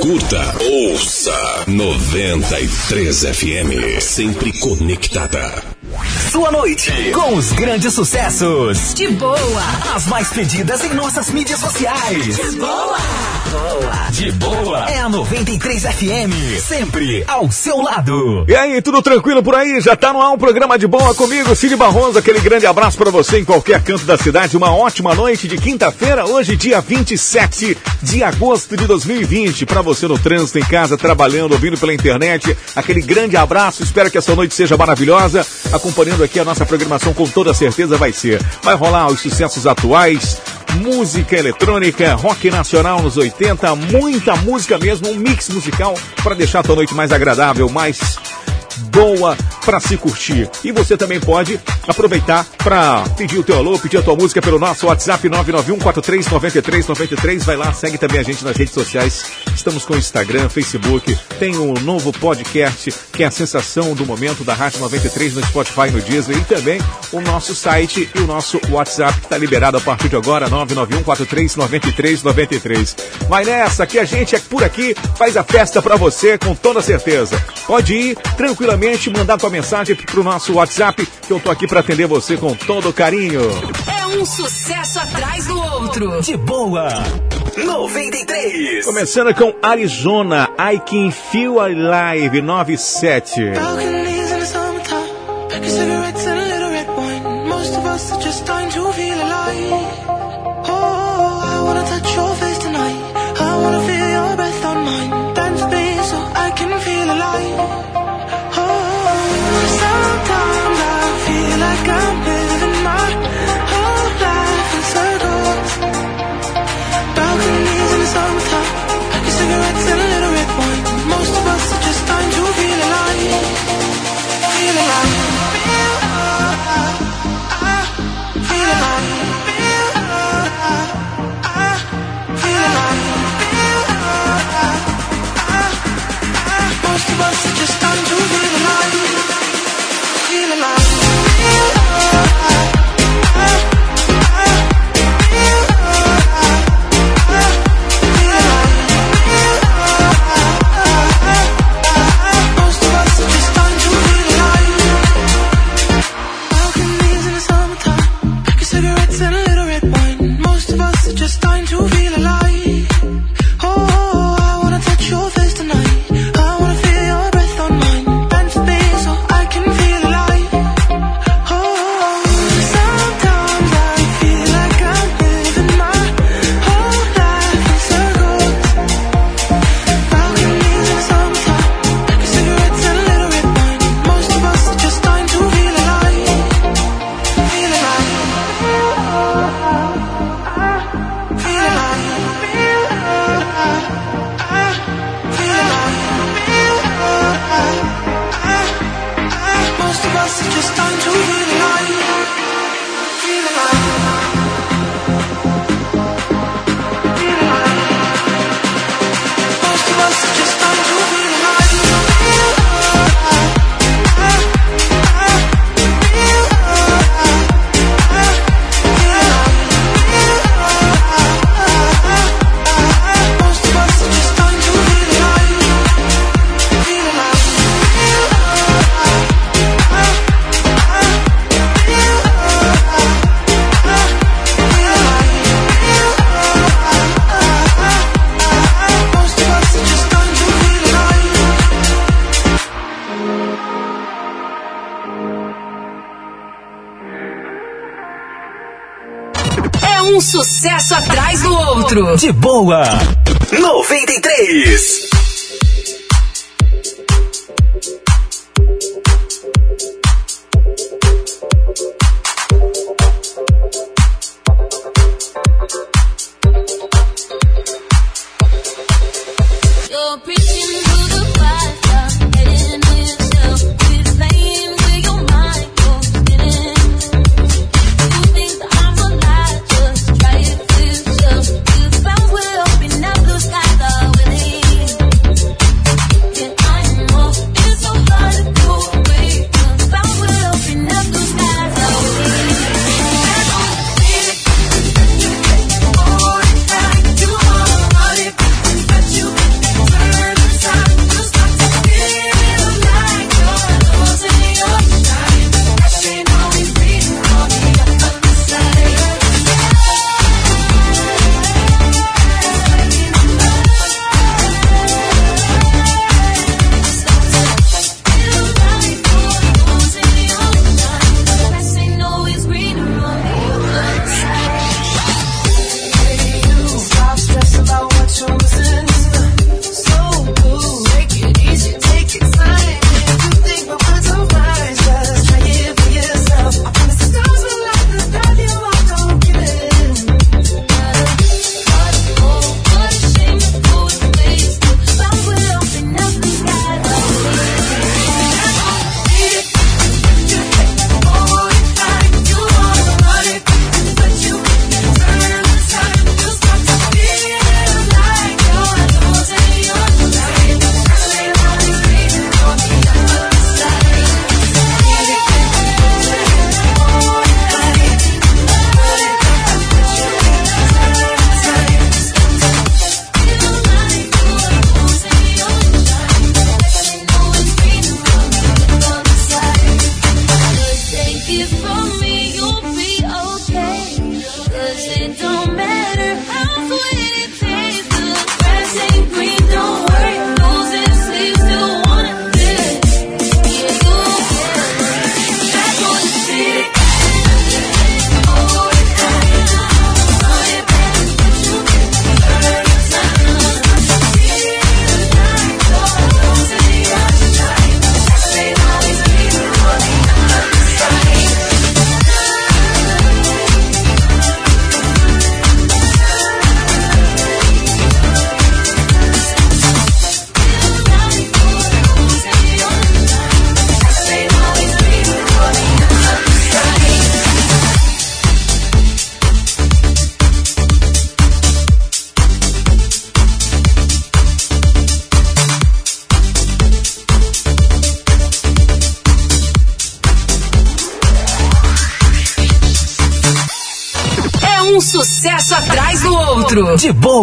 Curta, ouça. 93 FM, sempre conectada. Sua noite com os grandes sucessos. De boa. As mais pedidas em nossas mídias sociais. De boa. Boa. De boa. É a 93 FM, sempre ao seu lado. E aí, tudo tranquilo por aí? Já tá no ar um programa de boa comigo, Cid Barroso. Aquele grande abraço para você em qualquer canto da cidade. Uma ótima noite de quinta-feira, hoje dia 27 de agosto de 2020. Para você no trânsito, em casa, trabalhando, ouvindo pela internet. Aquele grande abraço. Espero que essa noite seja maravilhosa. Acompanhando aqui a nossa programação com toda certeza vai ser. Vai rolar os sucessos atuais, música eletrônica, rock nacional nos 80, muita música mesmo, um mix musical para deixar a tua noite mais agradável, mais boa para se curtir. E você também pode aproveitar para pedir o teu alô, pedir a tua música pelo nosso WhatsApp 991439393. Vai lá, segue também a gente nas redes sociais. Estamos com Instagram, Facebook, tem um novo podcast que é a sensação do momento da Rádio 93 no Spotify, no Disney e também o nosso site e o nosso WhatsApp que está liberado a partir de agora 991439393. Vai nessa que a gente é por aqui, faz a festa para você com toda certeza. Pode ir tranquilamente mandar tua mensagem pro nosso WhatsApp, que eu tô aqui para atender você com todo carinho. É um sucesso atrás do outro. De boa. 93. Começando com Arizona, I Can Feel Alive 97. Of cigarettes and a little red wine. Most of us are just starting to feel. Feel alive. Feel alive. Feel alive. Feel alive. Feel alive. Most of us De boa.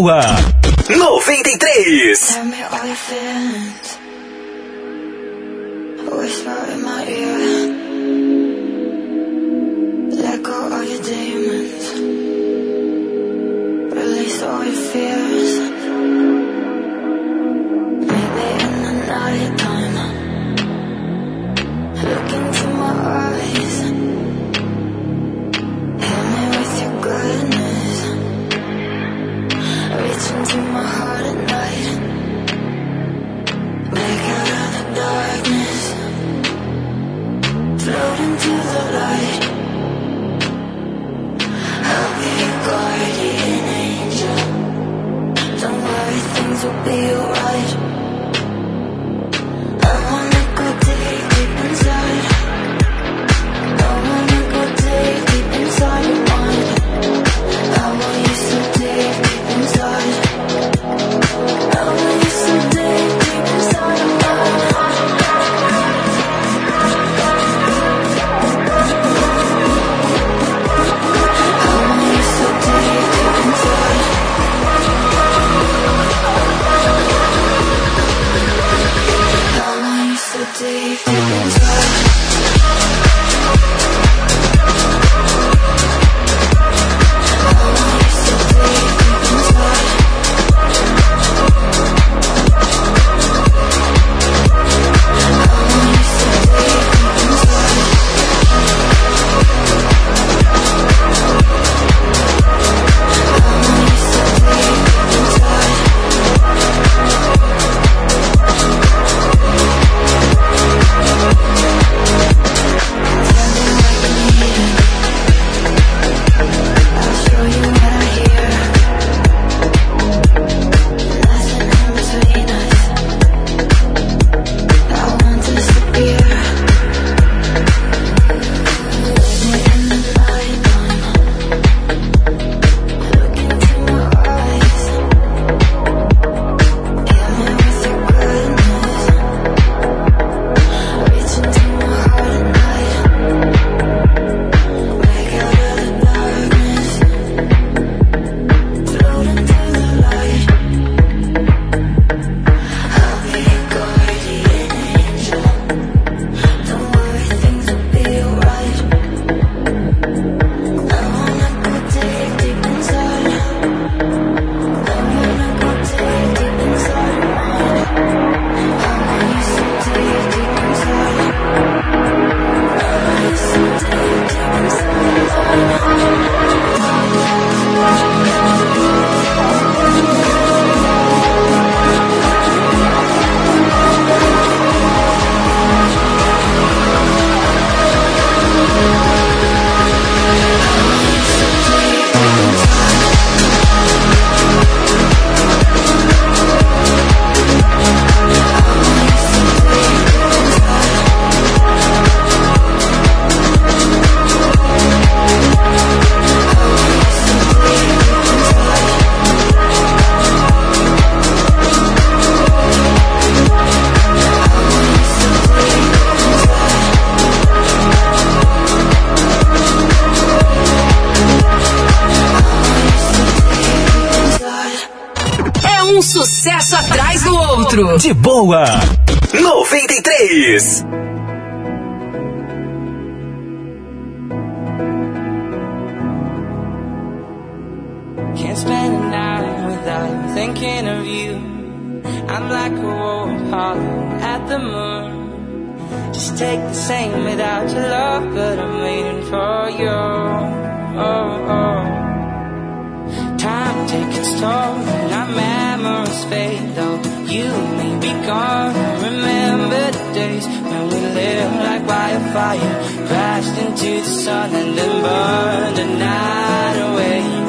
Wow. outro. De boa. 93. Can't spend a night without thinking of you. I'm like a wolf hollering at the moon. Just take the same without your love, but I'm waiting for you. Oh, oh. Time takes toll and our memories fade though. you may be gone. Remember the days when we lived like wildfire, crashed into the sun and then burned the night away.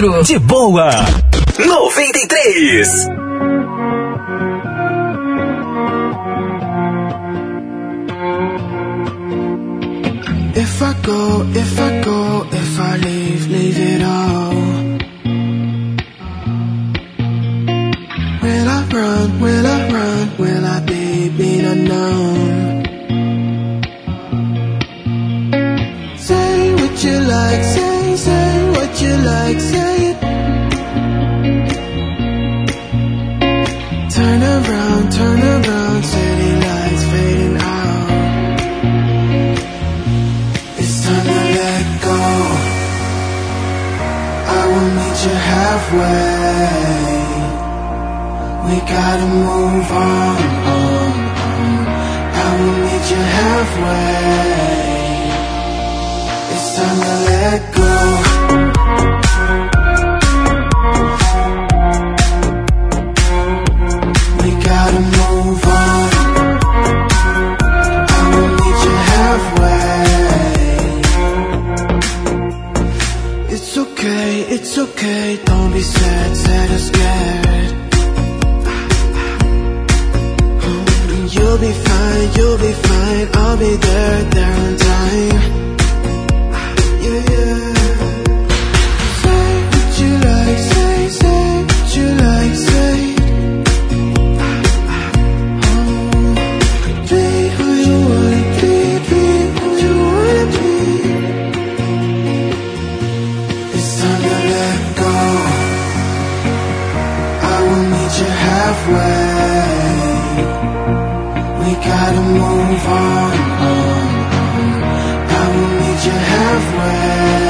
De boa. Noventa e três. won't find one. I will meet you halfway.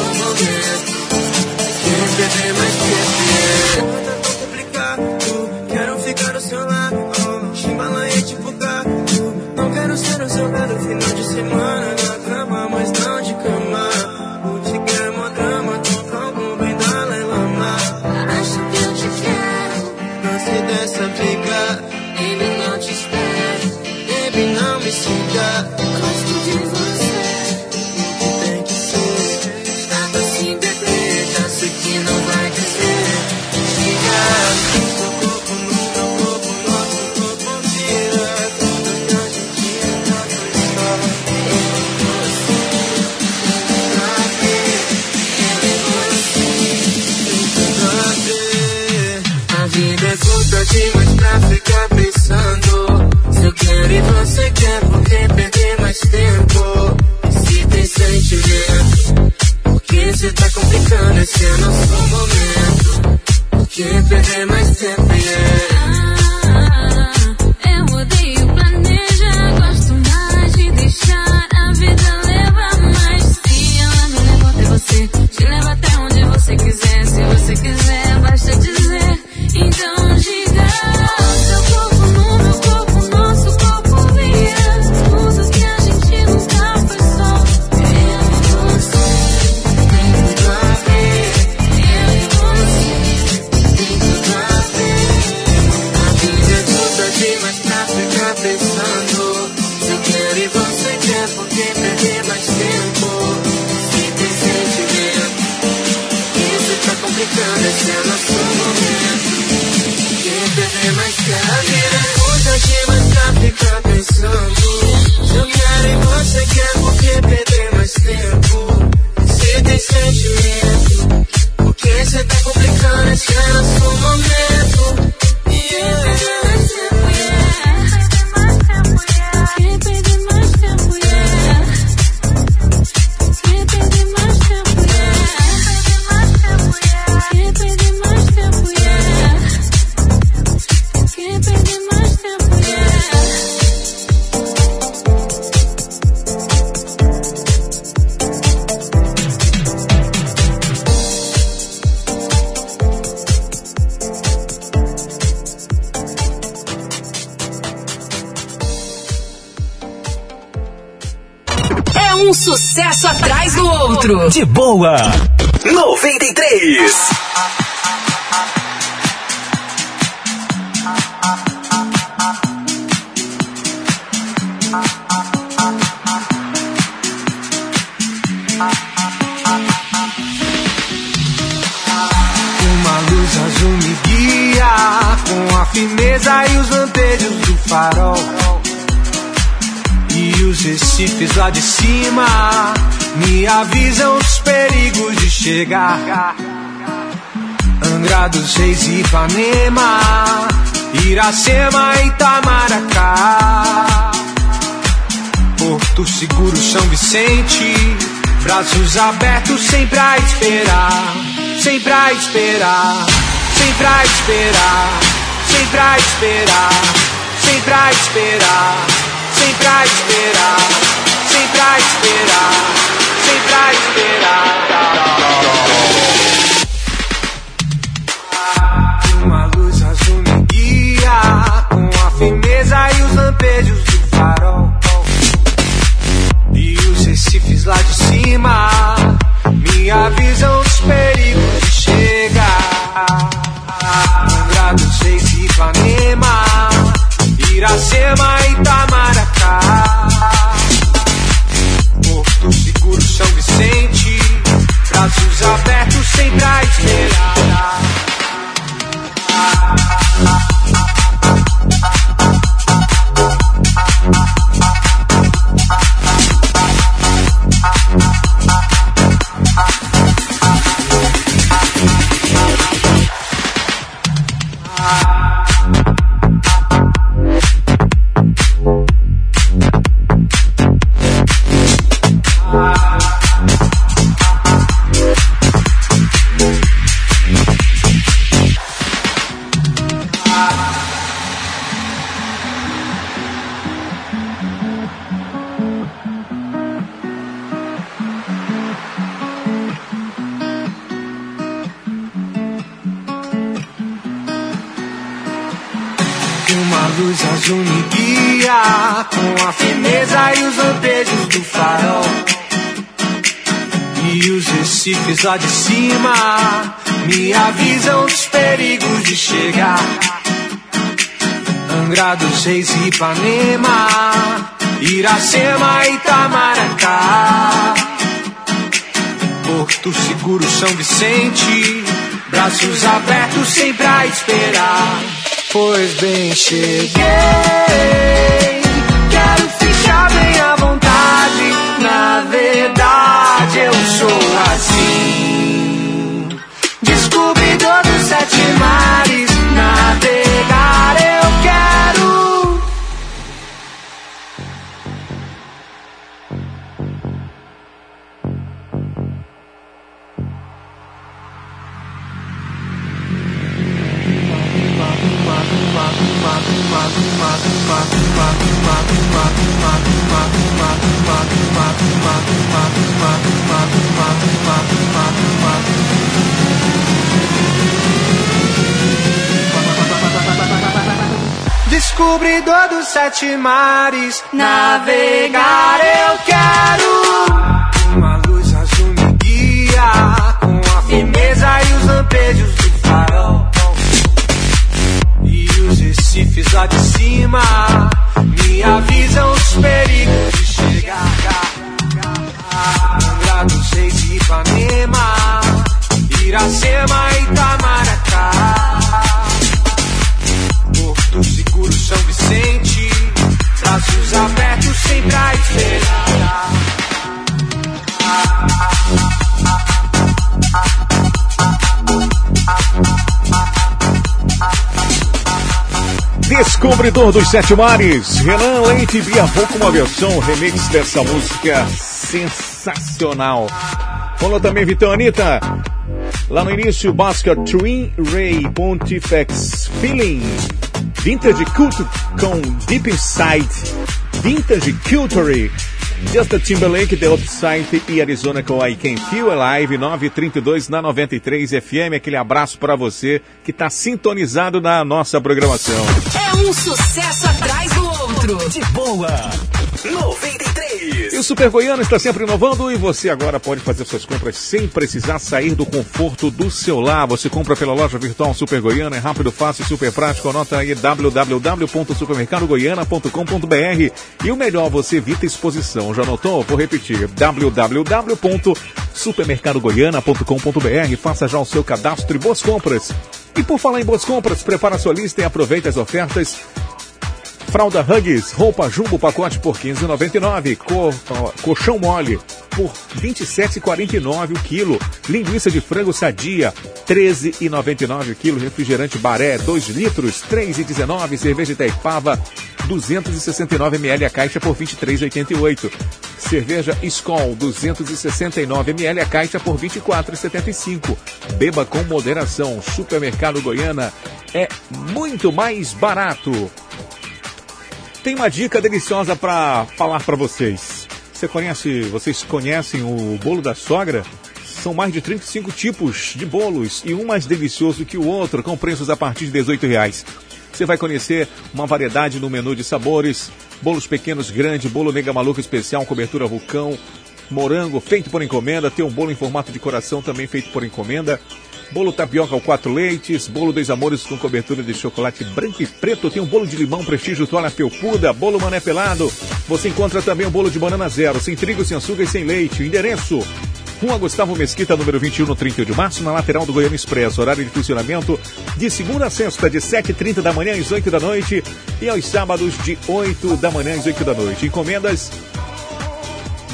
Ipanema, Iracema, Itamaracá. Porto Seguro, São Vicente, braços abertos sempre a esperar, sempre a esperar, sempre a esperar, sempre a esperar, sempre a esperar, sempre a esperar, sempre a esperar, sempre a esperar. Recifes lá de cima me avisam dos perigos de chegar. Angra dos Reis Ipanema, Iracema Itamaracá. Porto Seguro, São Vicente, braços abertos sempre a esperar. Pois bem, cheguei. Quero ficar bem à vontade. Na verdade, eu sou assim. Mares. Dos sete mares, navegar eu quero. Uma luz azul me guia com a firmeza e os lampejos do farol. E os recifes lá de cima me avisam os perigos de chegar. Angra dos Reis e Ipanema, Iracema e Itamaracá. Seguro, São Vicente, braços abertos sempre a esperar. Descobridor dos Sete Mares, Renan Leite e Bia Vô com uma versão remix dessa música sensacional. Falou também Vitão Anitta. Lá no início, Basket Twin Ray Pontifex Feeling. Vintage Cult com Deep Inside. Vintage Culture. Justin Timberlake, The Upside e Arizona com I Can Feel Alive 932 na 93 FM. Aquele abraço para você que está sintonizado na nossa programação. É um sucesso atrás do outro. De boa. 93. O Super Goiano está sempre inovando e você agora pode fazer suas compras sem precisar sair do conforto do seu lar. Você compra pela loja virtual Super Goiano, é rápido, fácil super prático. Anota aí www.supermercadogoiana.com.br e o melhor, você evita exposição. Já anotou? Vou repetir, www.supermercadogoiana.com.br. Faça já o seu cadastro e boas compras. E por falar em boas compras, prepara sua lista e aproveite as ofertas Fralda Hugs, roupa jumbo pacote por 15,99. Co ó, colchão mole por 27,49 o quilo. Linguiça de frango sadia, 13,99 o quilo. Refrigerante Baré, 2 litros, 3,19. Cerveja Itaipava, 269 ml a caixa por 23,88. Cerveja Skol, 269 ml a caixa por 24,75. Beba com moderação. Supermercado Goiana é muito mais barato. Tem uma dica deliciosa para falar para vocês. Você conhece, vocês conhecem o bolo da sogra? São mais de 35 tipos de bolos e um mais delicioso que o outro, com preços a partir de 18 reais. Você vai conhecer uma variedade no menu de sabores, bolos pequenos, grande, bolo mega maluco especial, cobertura vulcão, morango feito por encomenda, tem um bolo em formato de coração também feito por encomenda, bolo tapioca ao quatro leites, bolo dois amores com cobertura de chocolate branco e preto, tem um bolo de limão prestígio toalha felpuda, bolo mané pelado. Você encontra também o bolo de banana zero, sem trigo, sem açúcar e sem leite. Endereço Rua Gustavo Mesquita, número 21, no 31 de março, na lateral do Goiânia Expresso. Horário de funcionamento de segunda a sexta, de 7h30 da manhã às 8 da noite e aos sábados de 8 da manhã às 8 da noite. Encomendas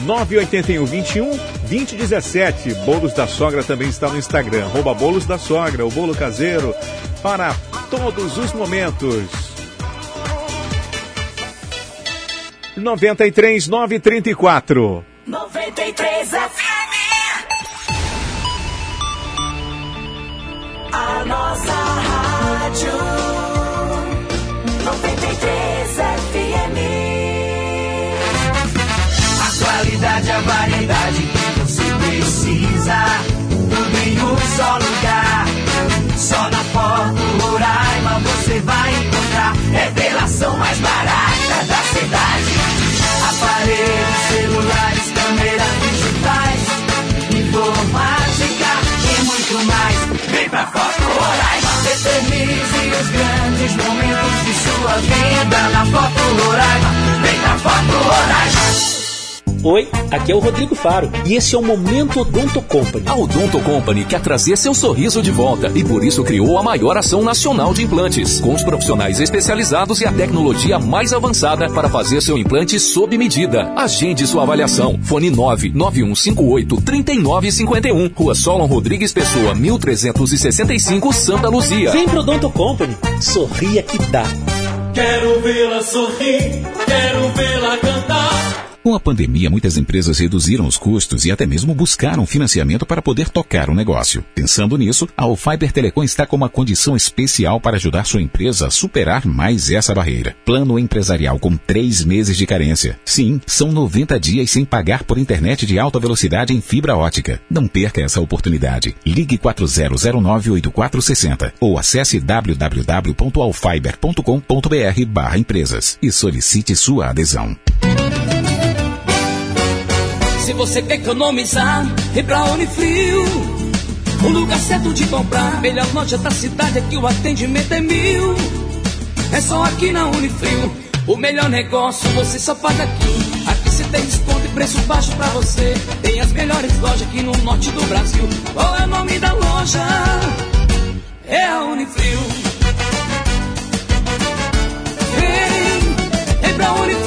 981 21 2017. Bolos da Sogra também está no Instagram. Arroba Bolos da Sogra, o bolo caseiro para todos os momentos. 93 934. 93 FM. Só lugar. Só na Foto Roraima você vai encontrar. Revelação promoção mais barata da cidade. Aparelhos celulares, câmeras digitais, informática e muito mais. Vem pra Foto Roraima. Eternize os grandes momentos de sua vida na Foto Roraima. Vem pra Foto Roraima. Oi, aqui é o Rodrigo Faro e esse é o Momento Odonto Company. A Odonto Company quer trazer seu sorriso de volta e por isso criou a maior ação nacional de implantes, com os profissionais especializados e a tecnologia mais avançada para fazer seu implante sob medida. Agende sua avaliação. Fone 99158 3951. Rua Solon Rodrigues Pessoa, 1365, Santa Luzia. Vem pro Odonto Company. Sorria que dá. Quero vê-la sorrir, quero vê-la cantar. Com a pandemia, muitas empresas reduziram os custos e até mesmo buscaram financiamento para poder tocar o negócio. Pensando nisso, a Alfiber Telecom está com uma condição especial para ajudar sua empresa a superar mais essa barreira. Plano empresarial com três meses de carência. Sim, são 90 dias sem pagar por internet de alta velocidade em fibra ótica. Não perca essa oportunidade. Ligue 40098460 ou acesse www.alfiber.com.br barra empresas e solicite sua adesão. Se você quer economizar, vem pra Unifrio. O lugar certo de comprar. Melhor loja da cidade aqui, o atendimento é mil. É só aqui na Unifrio. O melhor negócio você só faz aqui. Aqui você tem desconto e preço baixo pra você. Tem as melhores lojas aqui no norte do Brasil. Qual é o nome da loja? É a Unifrio. Vem, vem pra Unifrio.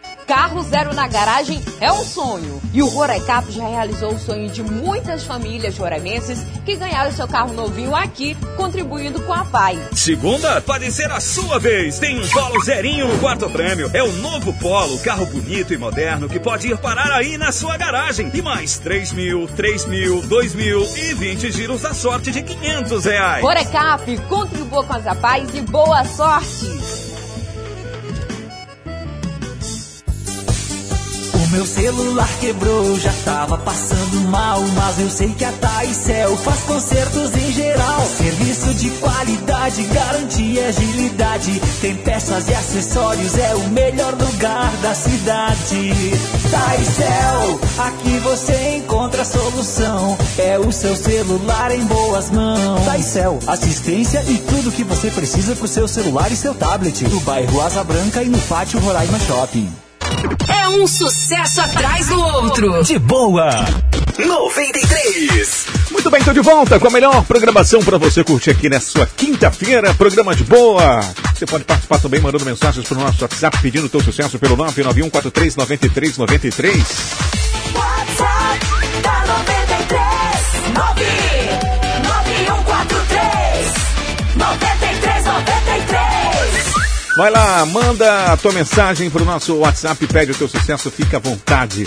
Carro zero na garagem é um sonho. E o Roraicap já realizou o sonho de muitas famílias roraimenses que ganharam seu carro novinho aqui, contribuindo com a PAI. Segunda, pode ser a sua vez. Tem um Polo zerinho no quarto prêmio. É o novo Polo, carro bonito e moderno que pode ir parar aí na sua garagem. E mais 3 mil, 3 mil, 2 mil e 20 giros da sorte de 500 reais. Roraicap, contribua com as APAIs e boa sorte! Meu celular quebrou, já tava passando mal, mas eu sei que a Taicel faz consertos em geral. Serviço de qualidade, garantia e agilidade. Tem peças e acessórios, é o melhor lugar da cidade. Taicel, aqui você encontra a solução. É o seu celular em boas mãos. Taicel, assistência e tudo que você precisa pro seu celular e seu tablet. No bairro Asa Branca e no pátio Roraima Shopping. É um sucesso atrás do outro. De boa. 93. Muito bem, tô de volta com a melhor programação para você curtir aqui nessa sua quinta-feira. Programa de boa. Você pode participar também mandando mensagens pro nosso WhatsApp pedindo o teu sucesso pelo 991439393. WhatsApp da 93 Vai lá, manda a tua mensagem pro nosso WhatsApp, pede o teu sucesso, fica à vontade.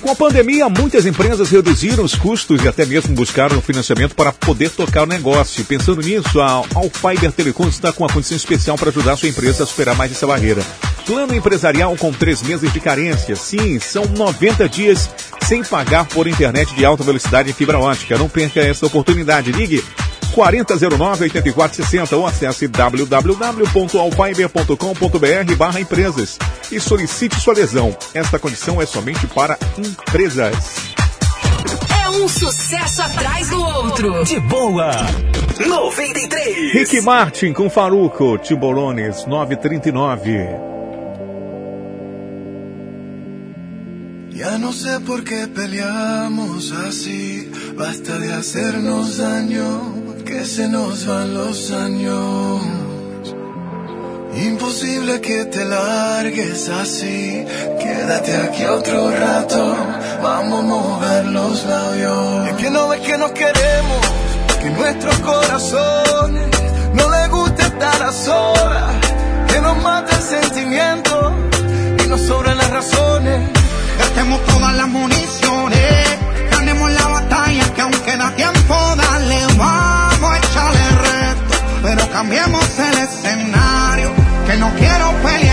Com a pandemia, muitas empresas reduziram os custos e até mesmo buscaram financiamento para poder tocar o negócio. Pensando nisso, a Alfiber Telecom está com uma condição especial para ajudar a sua empresa a superar mais essa barreira. Plano empresarial com três meses de carência. Sim, são 90 dias sem pagar por internet de alta velocidade em fibra ótica. Não perca essa oportunidade. Ligue 4009-8460 ou acesse www.alfiber.com.br barra empresas e solicite sua adesão. Esta condição é somente para empresas. É um sucesso atrás do outro. De boa. 93. Rick Martin com Faruco, Timborones 939. Ya no sé por qué peleamos así, basta de hacernos daño, que se nos van los años. Imposible que te largues así, quédate aquí otro rato, vamos a mover los labios. Es que no ves que nos queremos, que nuestros corazones no le gusta estar a solas, que nos mata el sentimiento Todas las municiones, ganemos la batalla que aunque da tiempo, dale, vamos a echarle resto. Pero cambiemos el escenario, que no quiero pelear.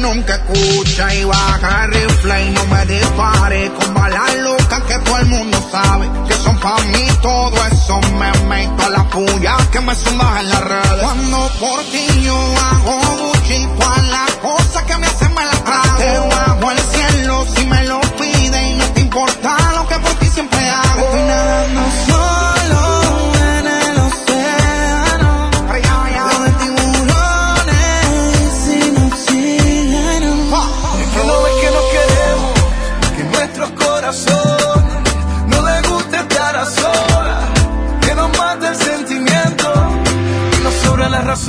nunca escucha y baja el rifle y no me dispare con balas locas que todo el mundo sabe que son para mí todo eso me meto a la puya que me zumban en las redes. Cuando por ti yo hago buchito a la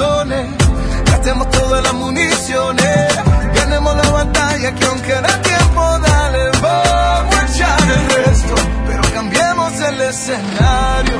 corazones, gastemos todas las municiones, ganemos la batalla que aunque da tiempo, dale, vamos a echar el resto, pero cambiemos el escenario.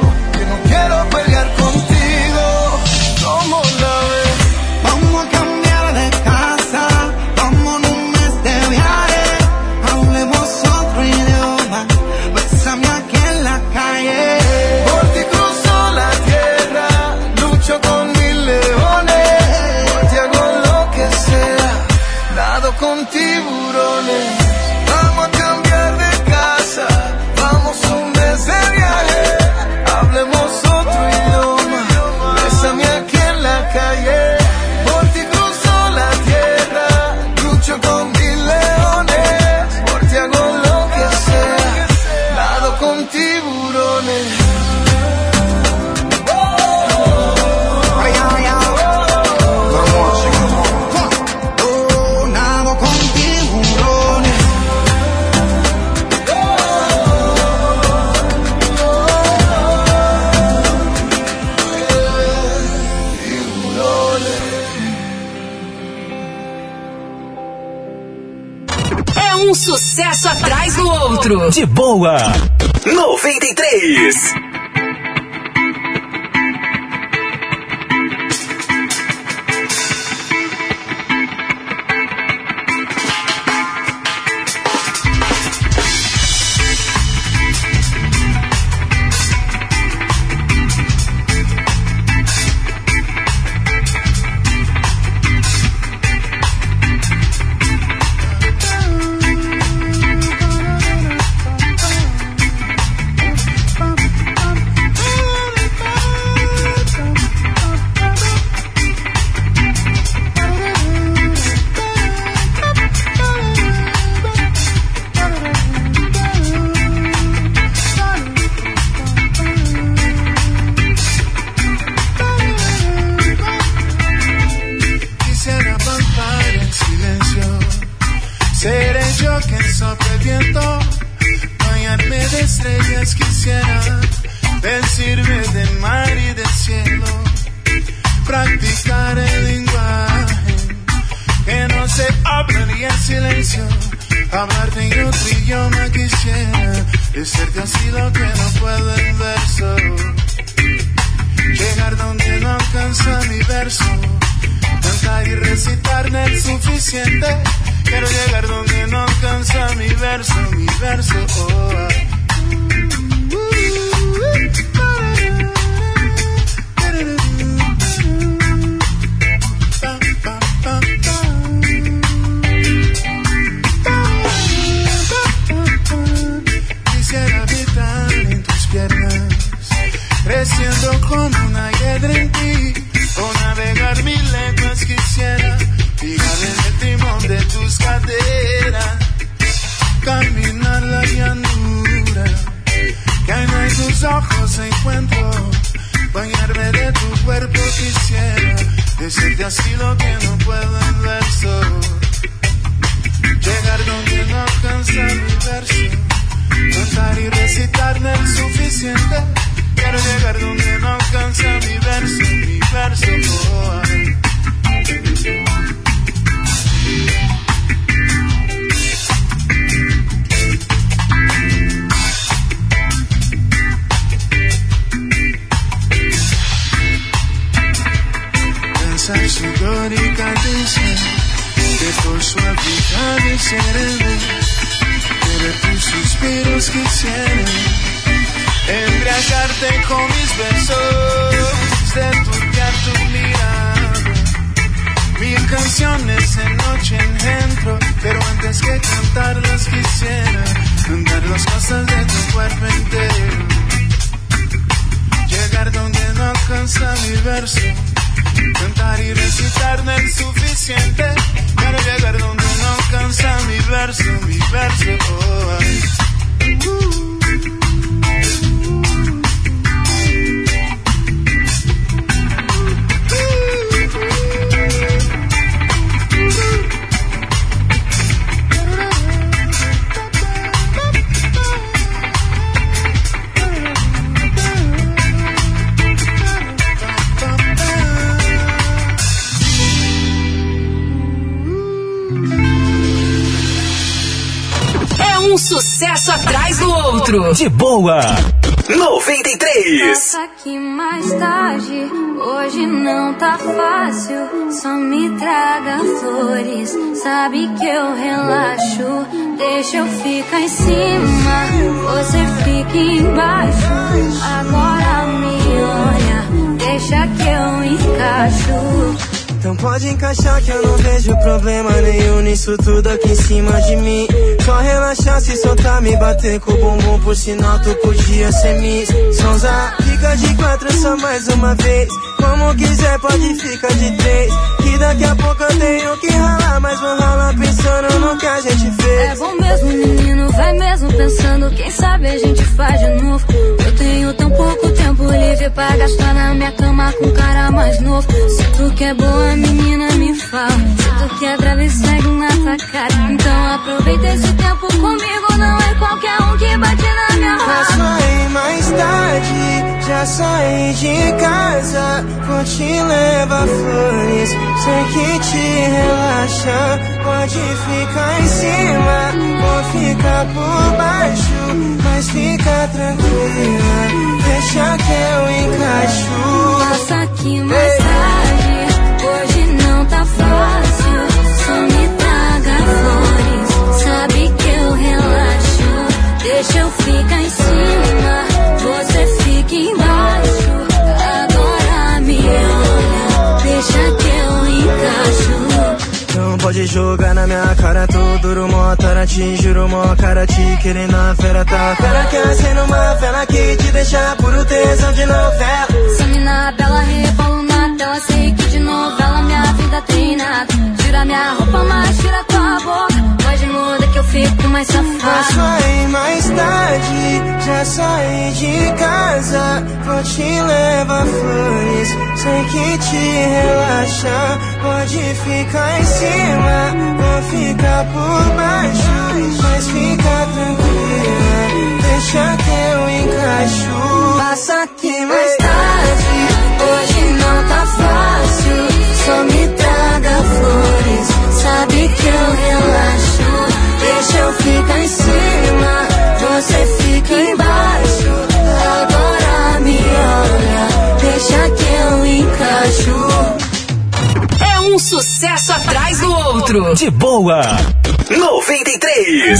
De boa. 93. Que por suavidad y sereno Pero tus suspiros quisiera Embriagarte con mis besos Deturbiar tu mirada. Mil canciones en noche engendro Pero antes que cantarlas quisiera Cantar las cosas de tu cuerpo entero. Llegar donde no alcanza mi verso Cantar y recitar no es suficiente. Quiero llegar donde no alcanza mi verso, mi verso oh, um sucesso atrás do outro. De boa. 93. Passa aqui mais tarde, hoje não tá fácil. Só me traga flores, sabe que eu relaxo. Deixa eu ficar em cima, você fica embaixo. Agora me olha, deixa que eu encaixo. Então pode encaixar que eu não vejo problema nenhum nisso tudo aqui em cima de mim. Só relaxar se soltar, me bater com o bumbum, por sinal tu podia ser Miss. Sonza, fica de quatro só mais uma vez. Como quiser, pode ficar de três. Que daqui a pouco eu tenho que ralar, mas vou ralar pensando no que a gente fez. É bom mesmo, menino, vai mesmo pensando. Quem sabe a gente faz de novo. Eu tenho tão pouco tempo livre pra gastar na minha cama com um cara mais novo. Se tu quer boa, menina, me fala. Se tu quer brava, segue na tua cara. Então aproveita esse tempo comigo. Não é qualquer um que bate na minha Posso raba. ir mais tarde, já saí de casa. Vou te levar flores, sei que te relaxa. Pode ficar em cima, vou ficar por baixo. Mas fica tranquila, deixa que eu encaixo. Passa aqui mais tarde, hoje não tá fácil. Só me traga flores, sabe que eu relaxo. Deixa eu ficar em cima, você fica embaixo. Deixa que eu encaixo. Não pode jogar na minha cara, tô duro, mó tara, te juro, mó cara, te querendo a fera, tá? Fera que acende uma vela que te deixa puro tesão de novela. Se mina bela, rebolo na tela, sei que de novela minha vida tem nada. Tira minha roupa, mas tira tua boca. Pode mudar que eu fico mais Posso safada. ir mais tarde, já saí de casa. Vou te levar flores, sei que te relaxa. Pode ficar em cima, vou ficar por baixo. Mas fica tranquila, deixa que eu encaixo. Passa aqui mais tarde, me traga flores. Sabe que eu relaxo, deixa eu ficar em cima, você fica embaixo. Agora me olha, deixa que eu encaixo. É um sucesso atrás do outro. De boa. 93.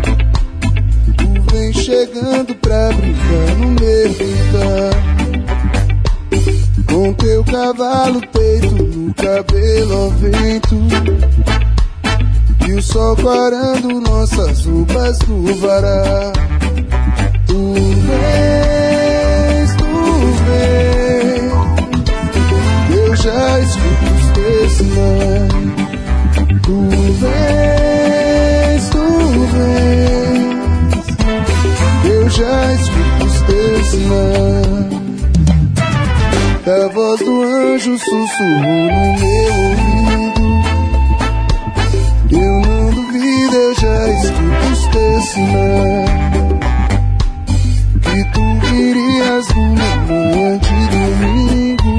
Vem chegando pra brincar no meu quintal. Com teu cavalo peito no cabelo ao vento. E o sol clarando nossas roupas no varal Tu vens, tu vens. Eu já escuto os teus sinais. Tu vens, os teus sinais da voz do anjo sussurrou no meu ouvido. Eu não duvido, eu já escuto os teus sinais. Que tu querias numa manhã de domingo.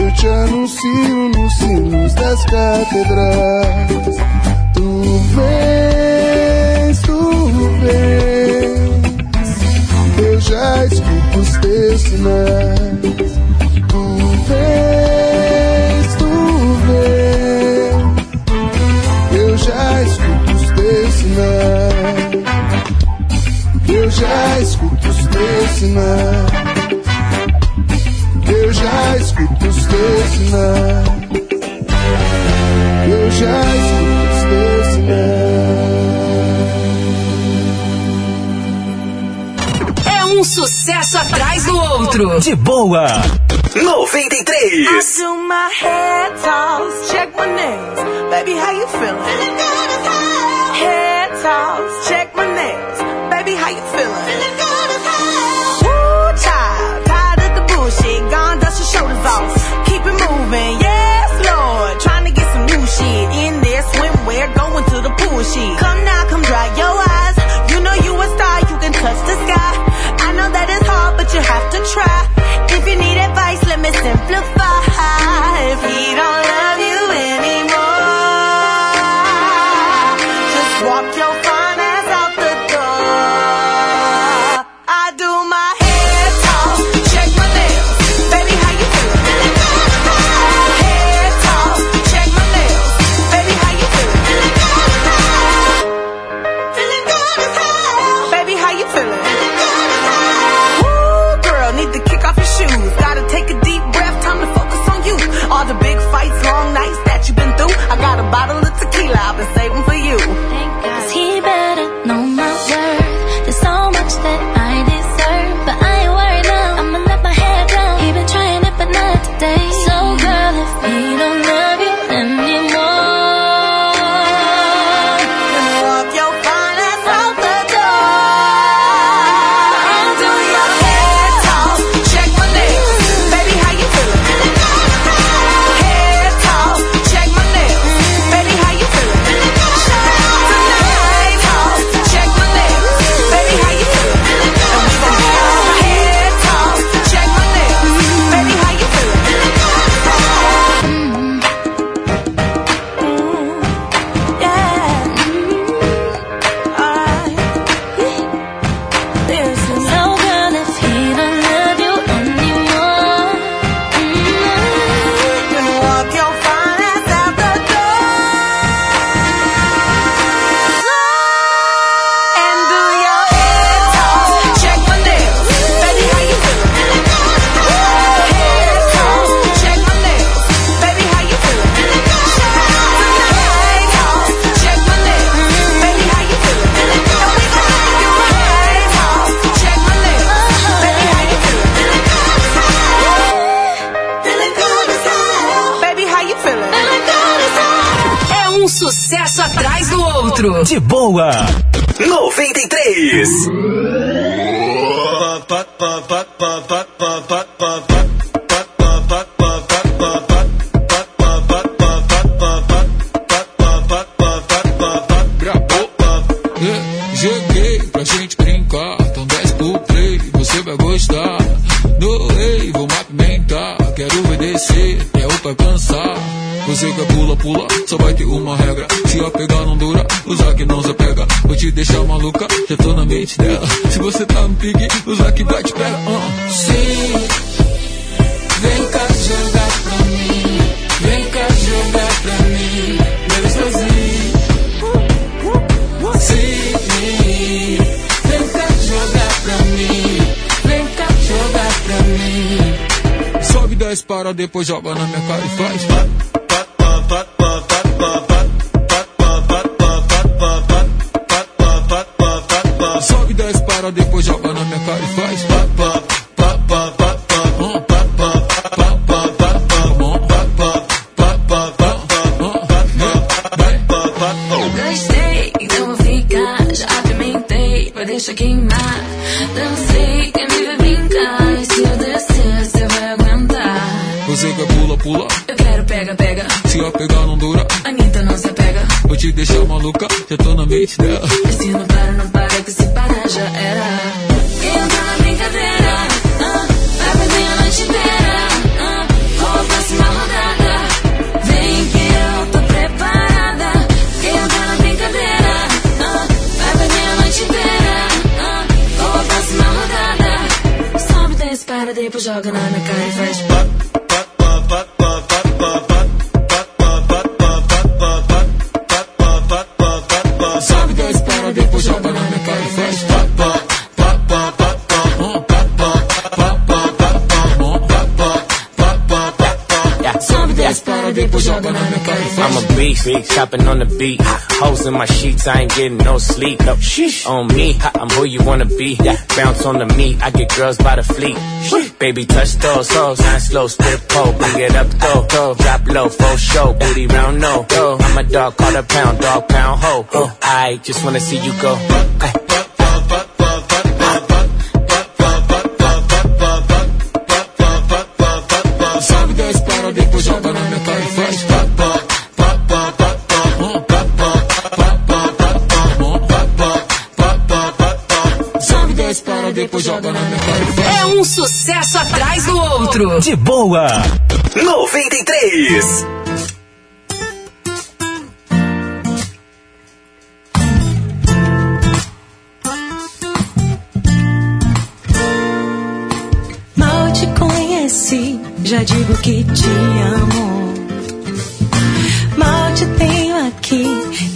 Eu te anuncio nos sinos das catedrais. De boa. 93. I do my head toss, check my nails. Baby, how you feeling? Feeling good as hell. Head toss, check my nails. Baby, how you feeling? Feeling good as hell. Woo, child, tired of the bullshit. Gone, dust your shoulders off. Keep it moving, yes, Lord. Trying to get some new shit in there. Swimwear, going to the pool shit. De boa. 93. Cheguei dela. Se você tá no pique, usar que vai te pega. Uh. Sim, vem cá jogar pra mim. Vem cá jogar pra mim. Bebe sozinho. Sim, vem cá jogar pra mim. Vem cá jogar pra mim. Sobe 10 para, depois joga na minha cara e faz. Desce, para, depois joga na minha chopping on the beat. Hoes in my sheets, I ain't getting no sleep. No, on me, I'm who you wanna be. Bounce on the meat, I get girls by the fleet. Baby, touch those hoes, nine slow, spit pole, bring it up, go. Drop low, full show, booty round, no. I'm a dog, call a pound, dog pound, ho. I just wanna see you go. Depois joga na minha e faz. É um sucesso atrás do outro. De boa. 93. Mal te conheci, já digo que te amo. Mal te tenho aqui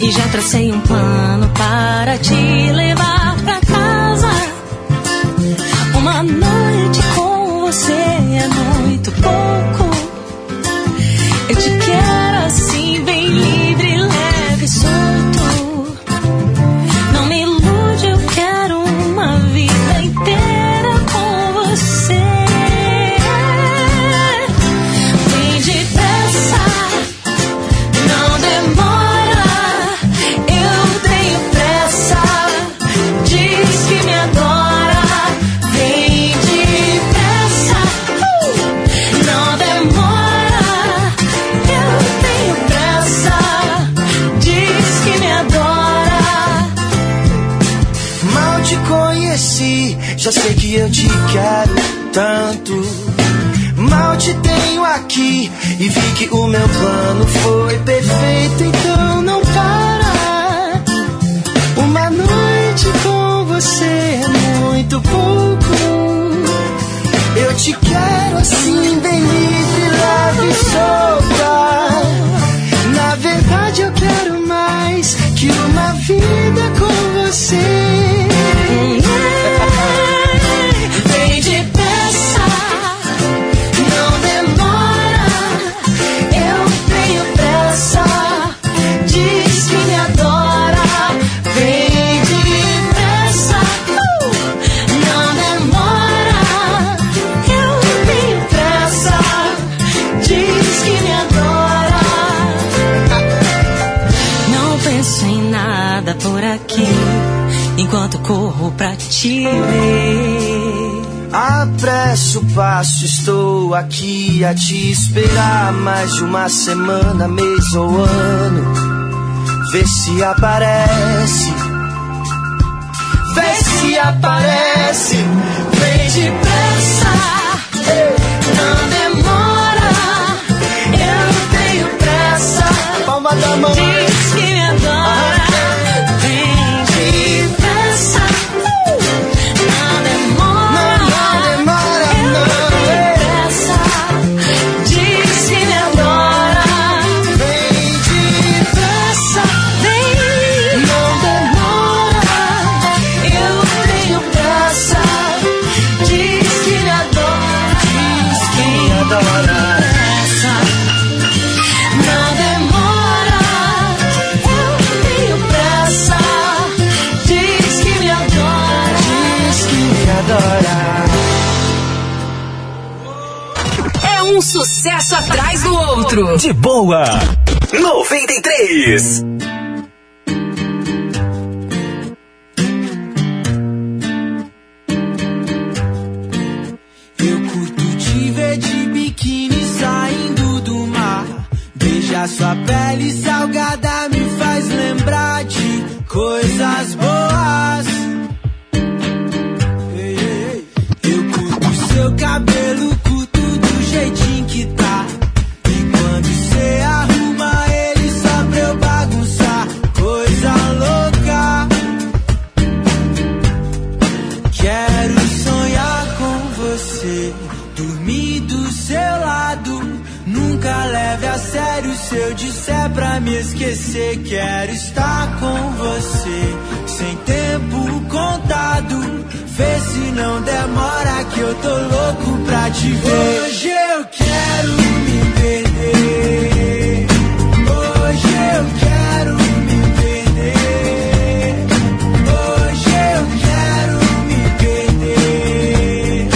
e já tracei um plano para te levar e vi que o meu plano foi perfeito, então não para. Uma noite com você é muito pouco. Eu te quero assim, bem livre, leve e solta. Na verdade, eu quero mais que uma vida com você. Te. Apresso o passo, estou aqui a te esperar mais de uma semana, mês ou ano. Vê se aparece, vê se aparece, vem depressa, não demora. Eu tenho pressa. ama. Diz que De boa. 93. Te ver. Hoje eu quero me perder. Hoje eu quero me perder. Hoje eu quero me perder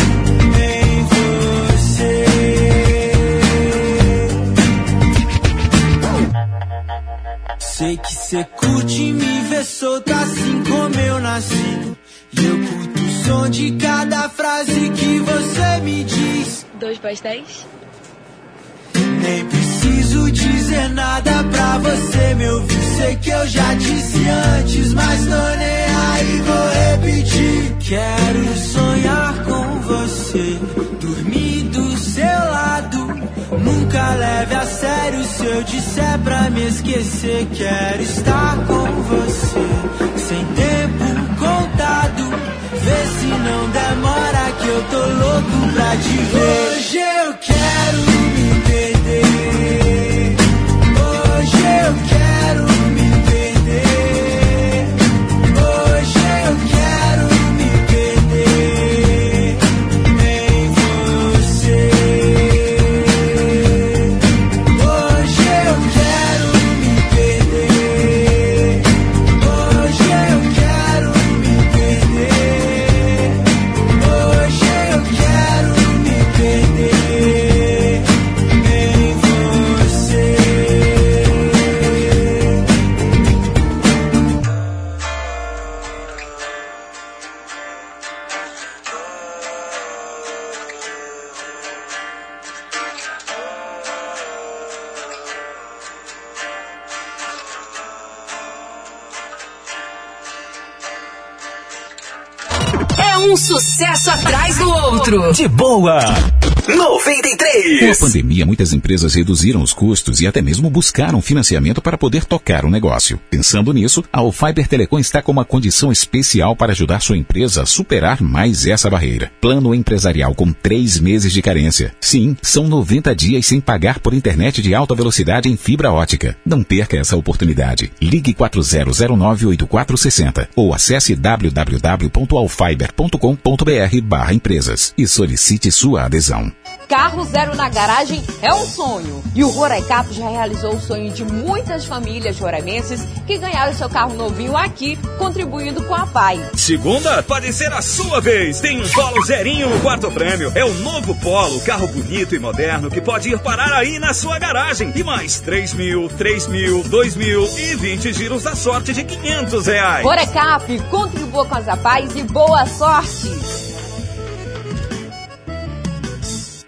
em você. Sei que cê curte me ver solto assim como eu nasci. E eu curto o som de cada Dois pastéis? Nem preciso dizer nada pra você me ouvir. Sei que eu já disse antes, mas tô nem aí, vou repetir. Quero sonhar com você, dormir do seu lado. Nunca leve a sério se eu disser pra me esquecer. Quero estar com você, sem contado. Vê se não demora que eu tô louco pra te ver. Hoje eu quero me perder. Hoje eu quero outro. De boa. 93. Com a pandemia, muitas empresas reduziram os custos e até mesmo buscaram financiamento para poder tocar o negócio. Pensando nisso, a Alfiber Telecom está com uma condição especial para ajudar sua empresa a superar mais essa barreira. Plano empresarial com três meses de carência. Sim, são 90 dias sem pagar por internet de alta velocidade em fibra ótica. Não perca essa oportunidade. Ligue 40098460 ou acesse www.alfiber.com.br barra empresas e solicite sua adesão. Carro zero na garagem é um sonho. E o Roraicap já realizou o sonho de muitas famílias roraimenses que ganharam seu carro novinho aqui, contribuindo com a PAI. Segunda, pode ser a sua vez. Tem um Polo zerinho no quarto prêmio. É o novo Polo, carro bonito e moderno que pode ir parar aí na sua garagem. E mais 3 mil, 3 mil, 2 mil e 20 giros da sorte de 500 reais. Roraicap, contribua com as APAIs e boa sorte!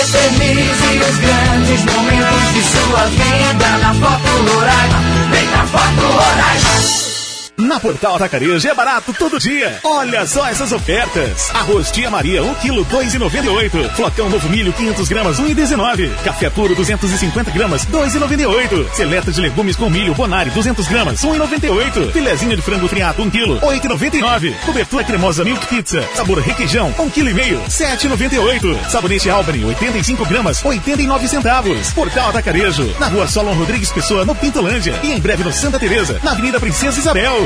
Eternize os grandes momentos de sua vida na Foto Rurais. Vem pra Foto Rurais. Na Portal Atacarejo é barato todo dia. Olha só essas ofertas. Arroz Tia Maria, 1 kg, 2,98. Flocão Novo Milho, 500 gramas, 1,19. Café puro, 250 gramas, 2,98. Seleta de legumes com milho Bonari, 200 gramas, 1,98. Filezinho de frango friato, 1 kg, 8,99. Cobertura cremosa Milk Pizza, sabor requeijão, 1 kg e meio, 7,98. Sabonete Albany, 85 gramas, 89 centavos. Portal Atacarejo, na rua Solon Rodrigues Pessoa, no Pintolândia. E em breve no Santa Teresa, na Avenida Princesa Isabel.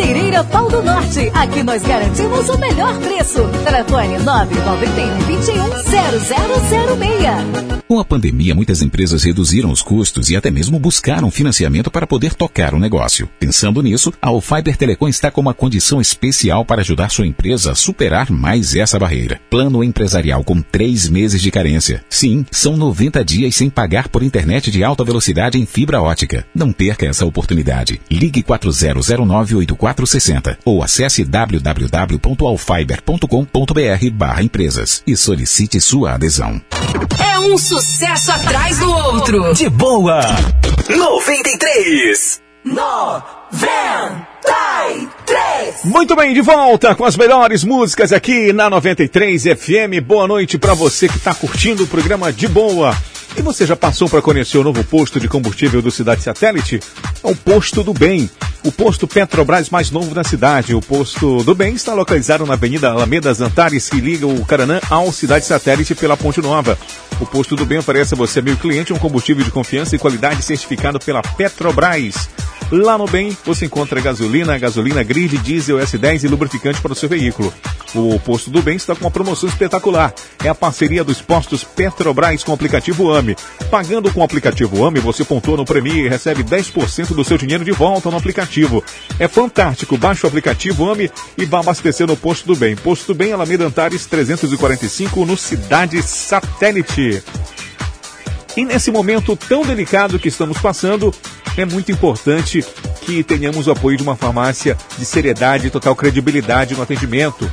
Madeireira Pau do Norte. Aqui nós garantimos o melhor preço. Telefone 991 21 0006. Com a pandemia, muitas empresas reduziram os custos e até mesmo buscaram financiamento para poder tocar o negócio. Pensando nisso, a Fiber Telecom está com uma condição especial para ajudar sua empresa a superar mais essa barreira. Plano empresarial com três meses de carência. Sim, são 90 dias sem pagar por internet de alta velocidade em fibra ótica. Não perca essa oportunidade. Ligue 40098460 ou acesse www.alfiber.com.br barra empresas e solicite sua adesão. É um sucesso atrás do outro. De boa. 93. 93. Muito bem, de volta com as melhores músicas aqui na 93 FM. Boa noite para você que está curtindo o programa de boa. E você já passou para conhecer o novo posto de combustível do Cidade Satélite? É o Posto do Bem. O posto Petrobras mais novo da cidade. O Posto do Bem está localizado na Avenida Alameda Antares, que liga o Caranã ao Cidade Satélite pela Ponte Nova. O Posto do Bem oferece a você, meu cliente, um combustível de confiança e qualidade certificado pela Petrobras. Lá no Bem você encontra gasolina, gasolina grid, diesel S10 e lubrificante para o seu veículo. O Posto do Bem está com uma promoção espetacular. É a parceria dos postos Petrobras com o aplicativo AME. Pagando com o aplicativo AME, você pontua no Premier e recebe 10% do seu dinheiro de volta no aplicativo. É fantástico. Baixe o aplicativo AME e vá abastecer no Posto do Bem. Posto do Bem, Alameda Antares 345, no Cidade Satélite. E nesse momento tão delicado que estamos passando, é muito importante que tenhamos o apoio de uma farmácia de seriedade e total credibilidade no atendimento.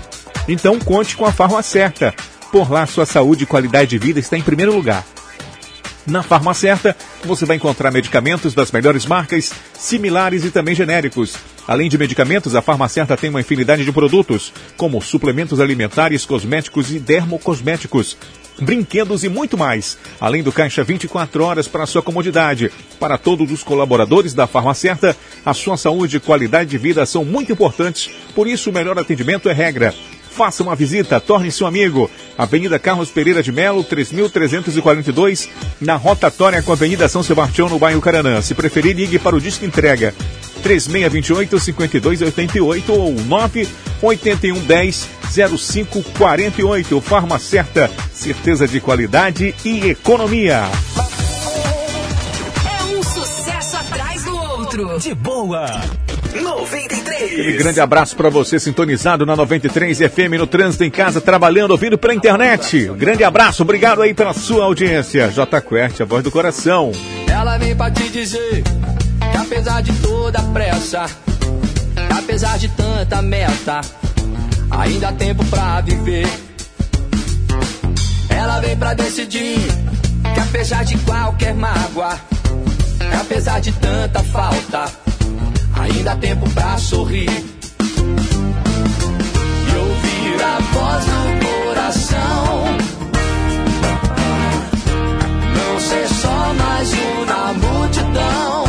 Então conte com a Farma Certa. Por lá, sua saúde e qualidade de vida está em primeiro lugar. Na Farma Certa, você vai encontrar medicamentos das melhores marcas, similares e também genéricos. Além de medicamentos, a Farma Certa tem uma infinidade de produtos, como suplementos alimentares, cosméticos e dermocosméticos, brinquedos e muito mais. Além do caixa 24 horas para sua comodidade. Para todos os colaboradores da Farma Certa, a sua saúde e qualidade de vida são muito importantes, por isso o melhor atendimento é regra. Faça uma visita, torne-se um amigo. Avenida Carlos Pereira de Melo, 3342, na rotatória com a Avenida São Sebastião, no bairro Caranã. Se preferir, ligue para o Disco Entrega. 3628-5288 ou 98110-0548. Farma Certa, certeza de qualidade e economia. É um sucesso atrás do outro. De boa. 93. Aquele grande abraço para você sintonizado na 93 FM no trânsito em casa, trabalhando, ouvindo pela internet. Um grande abraço, obrigado aí pela sua audiência. J Quert, a voz do coração. Ela vem pra te dizer apesar de toda a pressa, apesar de tanta meta, ainda há tempo pra viver. Ela vem pra decidir que apesar de qualquer mágoa, apesar de tanta falta, ainda há tempo pra sorrir. E ouvir a voz do coração. Não ser só mais um na multidão.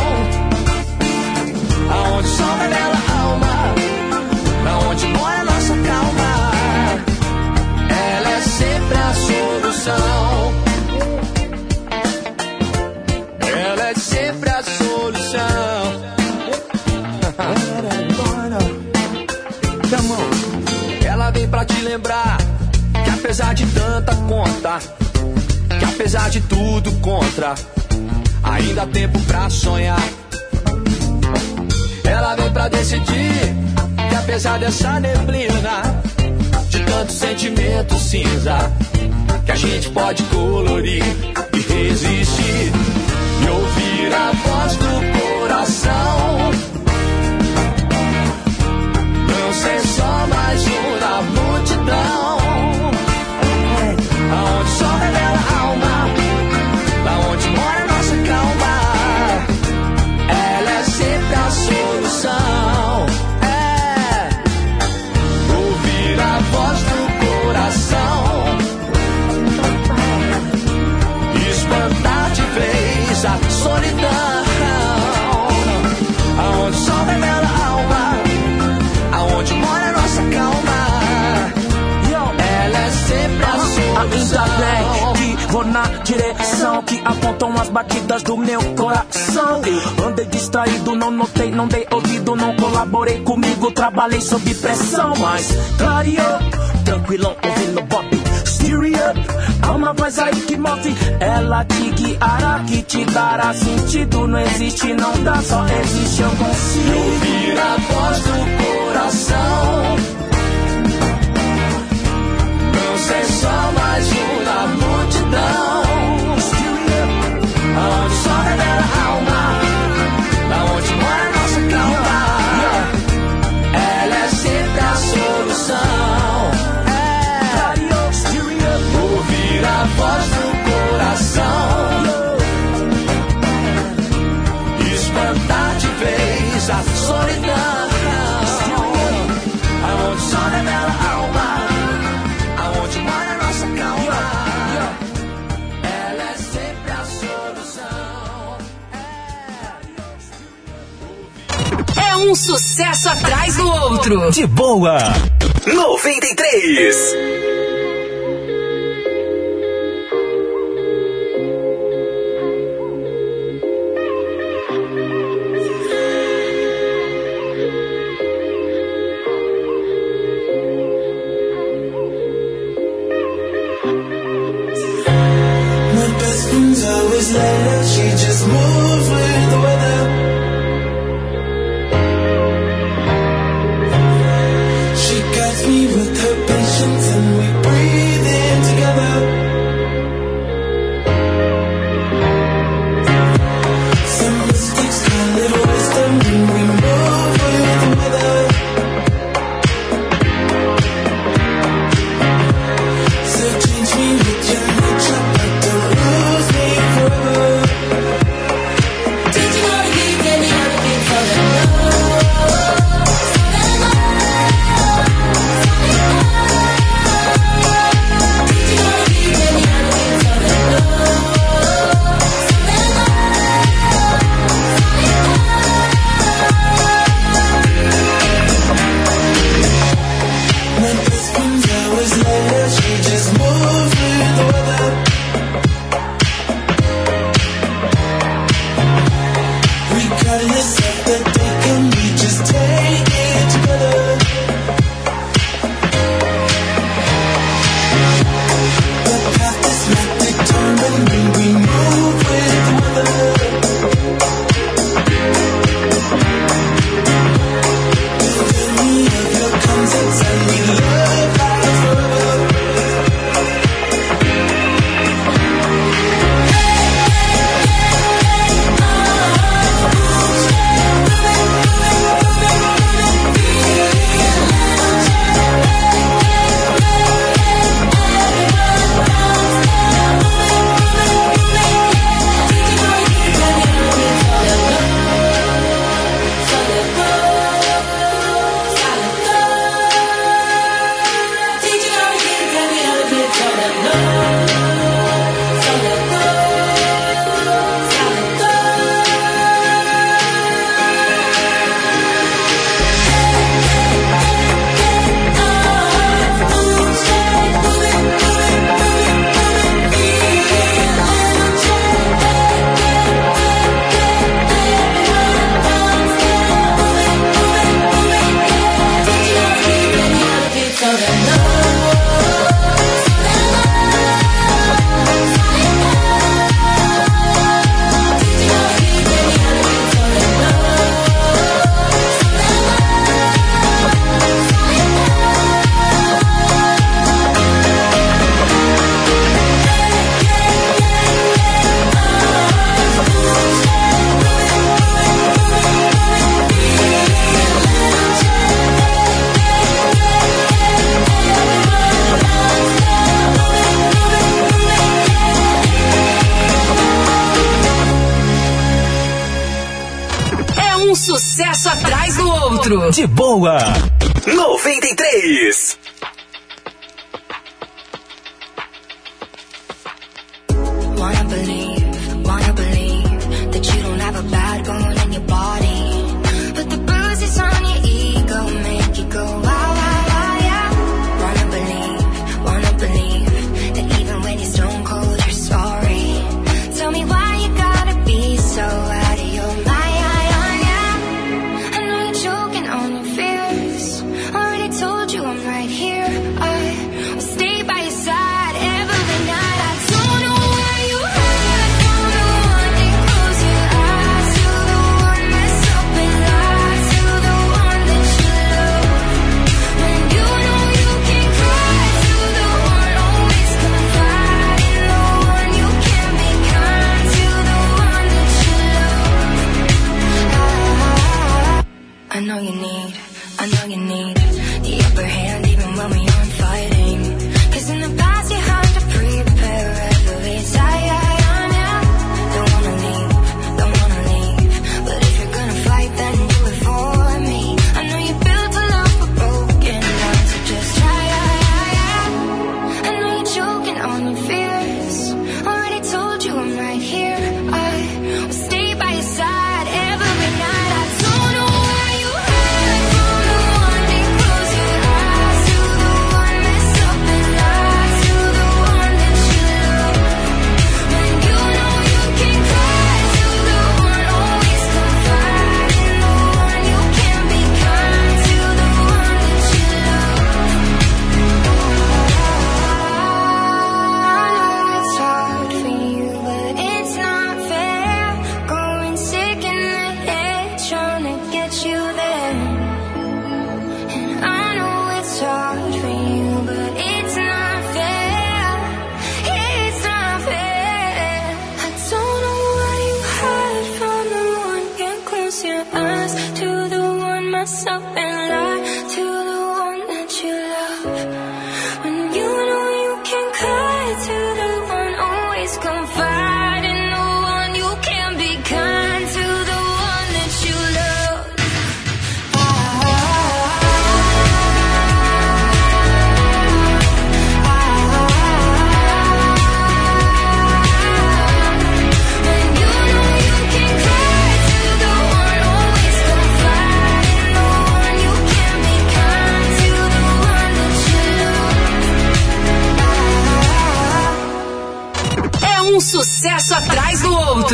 Aonde o som revela a alma, aonde mora nossa calma. Ela é sempre a solução. Ela é sempre a solução. Ela vem pra te lembrar que apesar de tanta conta, que apesar de tudo contra, ainda há tempo pra sonhar. Ela vem pra decidir que apesar dessa neblina, de tanto sentimento cinza, que a gente pode colorir e resistir e ouvir a voz do coração. Não ser só mais um da multidão. Apontam as batidas do meu coração. Andei distraído, não notei, não dei ouvido, não colaborei comigo, trabalhei sob pressão, mas clareou, tranquilão, ouvindo Bob. Steer up, há uma voz aí que move, ela te guiará, que te dará sentido. Não existe, não dá, só existe, eu consigo. ouvir a voz do coração. Não ser só mais um da multidão. Um sucesso atrás do outro. De boa. 93. My best friend's always late and she just moves me with her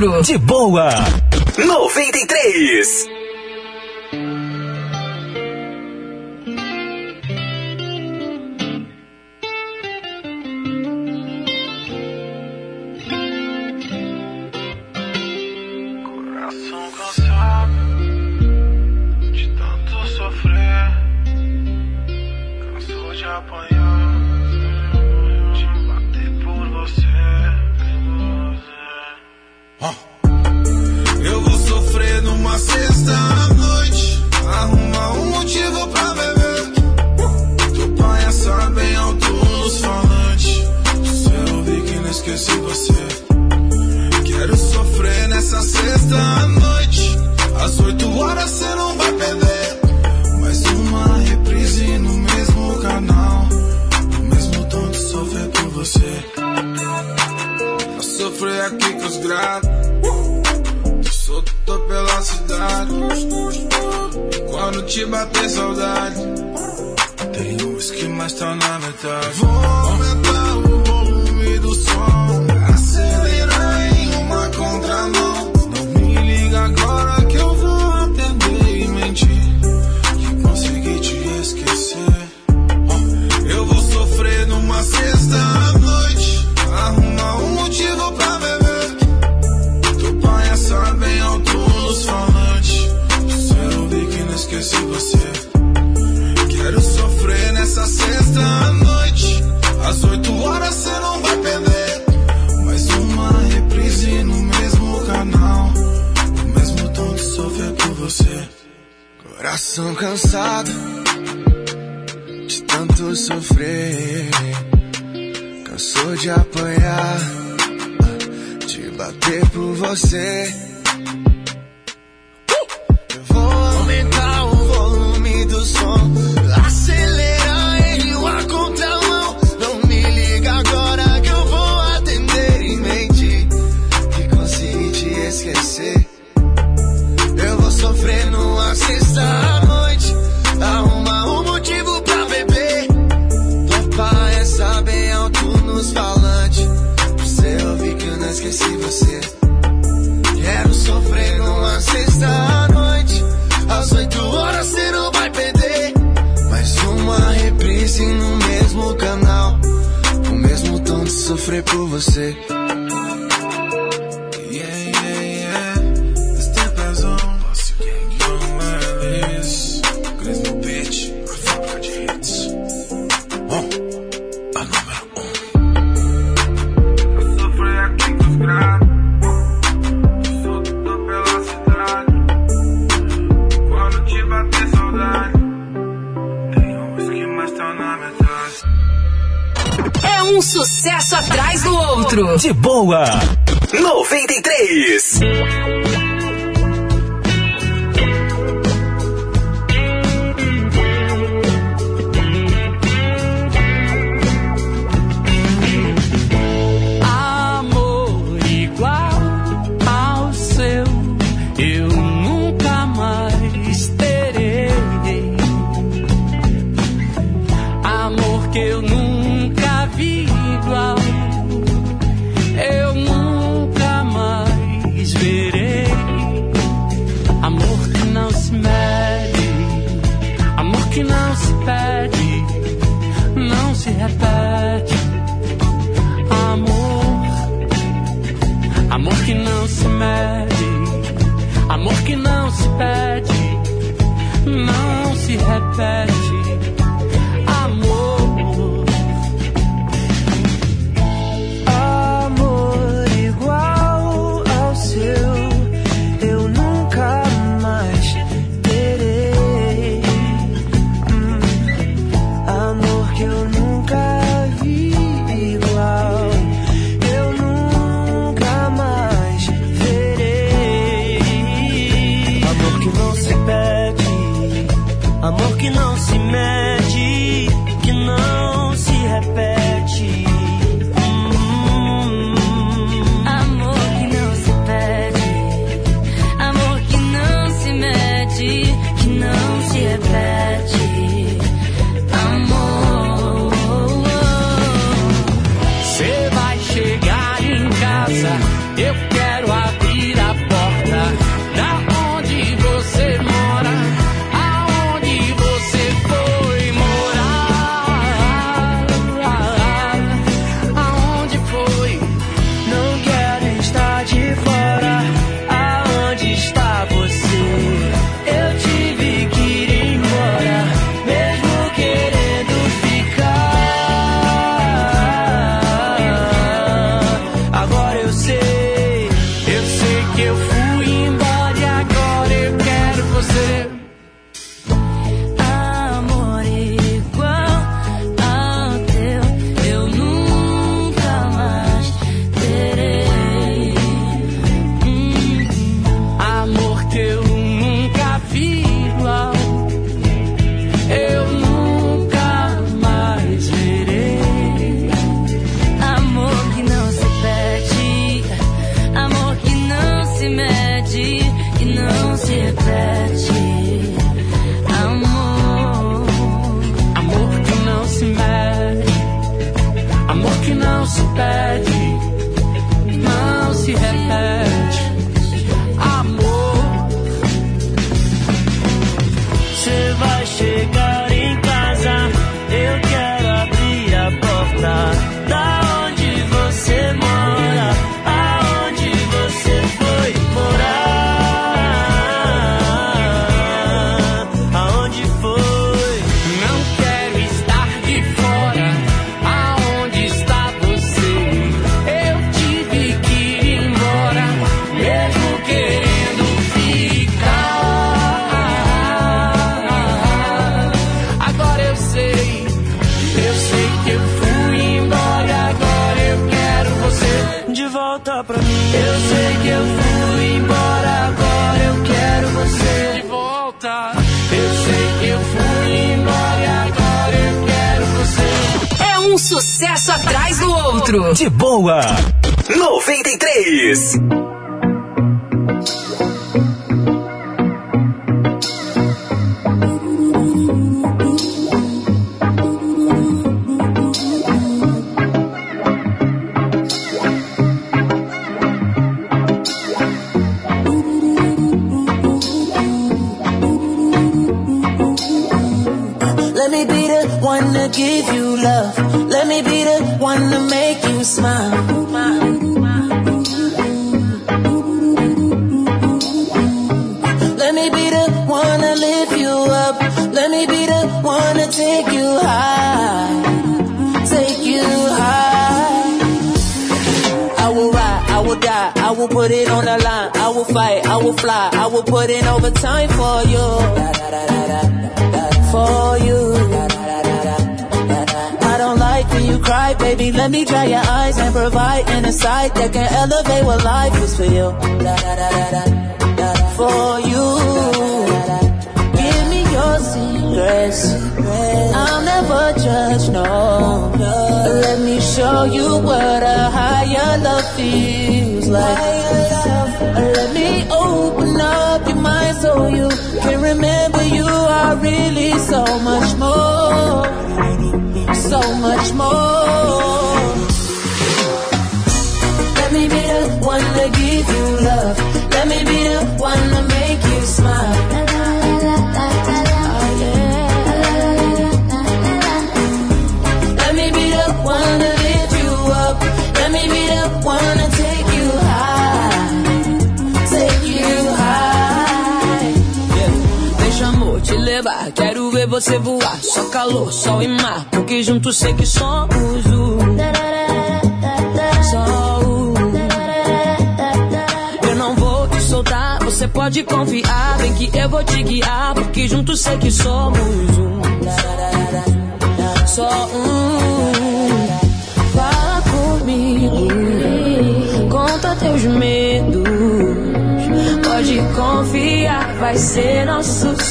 De boa. 93. Casa,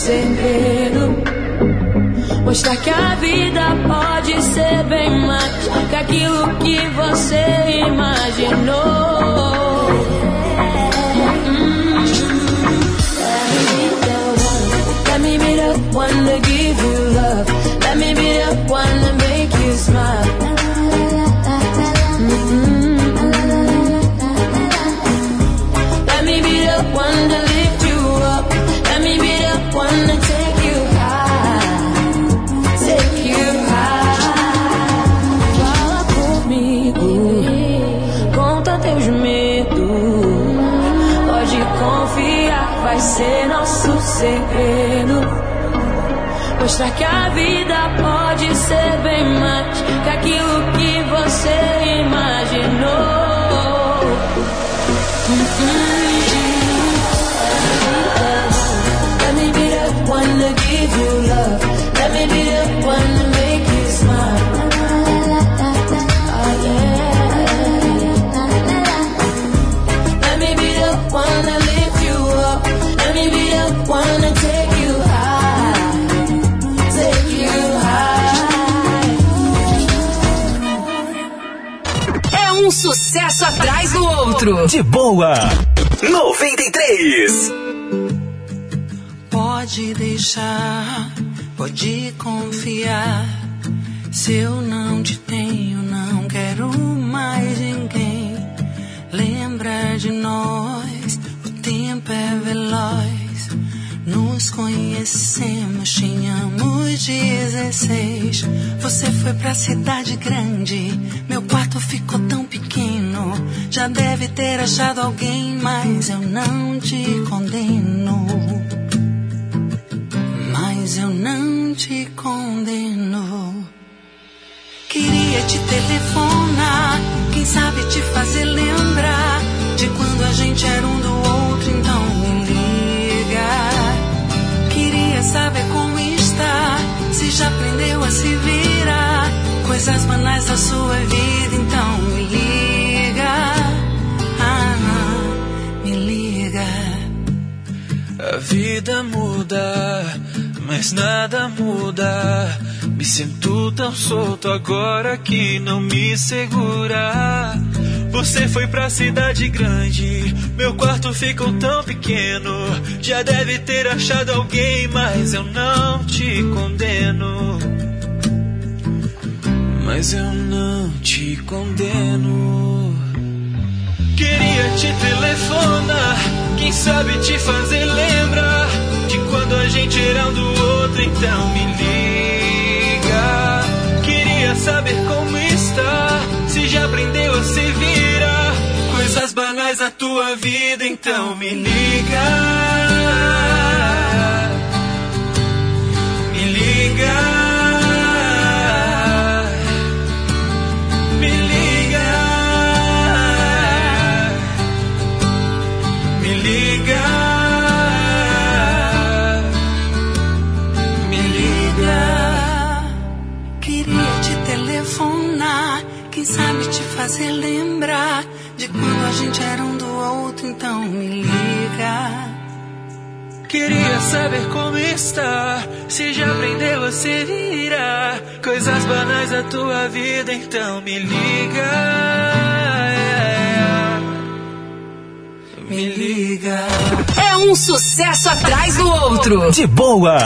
segredo. Mostrar que a vida pode ser bem mais que aquilo que você imaginou. mostrar que a vida pode ser passo atrás do outro. De boa. 93. Pode deixar, pode confiar. Se eu não te tenho, não quero mais ninguém. Lembra de nós, o tempo é veloz. Nos conhecemos, tínhamos 16. Você foi pra cidade grande, meu quarto ficou tão pequeno já deve ter achado alguém, mas eu não te condeno. Mas eu não te condeno. Queria te telefonar, quem sabe te fazer lembrar de quando a gente era um do outro, então me liga. Queria saber como está, se já aprendeu a se virar, coisas banais da sua vida, então liga. vida muda, mas nada muda. Me sinto tão solto agora que não me segura. Você foi pra cidade grande, meu quarto ficou tão pequeno. Já deve ter achado alguém, mas eu não te condeno. Mas eu não te condeno. Queria te telefonar, quem sabe te fazer lembrar de quando a gente era um do outro, então me liga. Queria saber como está, se já aprendeu a se virar, coisas banais da tua vida, então me liga. Me liga. Fazer lembrar de quando a gente era um do outro, então me liga. Queria saber como está, se já aprendeu a se virar. Coisas banais da tua vida, então me liga. Me liga. É um sucesso atrás do outro. De boa.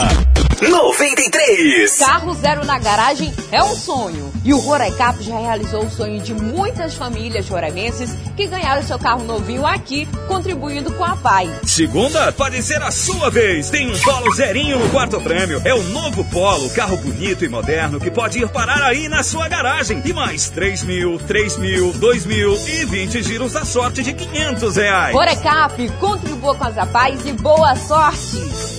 93. Carro zero na garagem é um sonho. E o Roraicap já realizou o sonho de muitas famílias roraimenses que ganharam seu carro novinho aqui, contribuindo com a PAI. Segunda, pode ser a sua vez. Tem um Polo zerinho no quarto prêmio. É o novo Polo, carro bonito e moderno que pode ir parar aí na sua garagem. E mais 3 mil, 3 mil, 2 mil e 20 giros da sorte de 500 reais. Roraicap, contribua com as APAIs e boa sorte!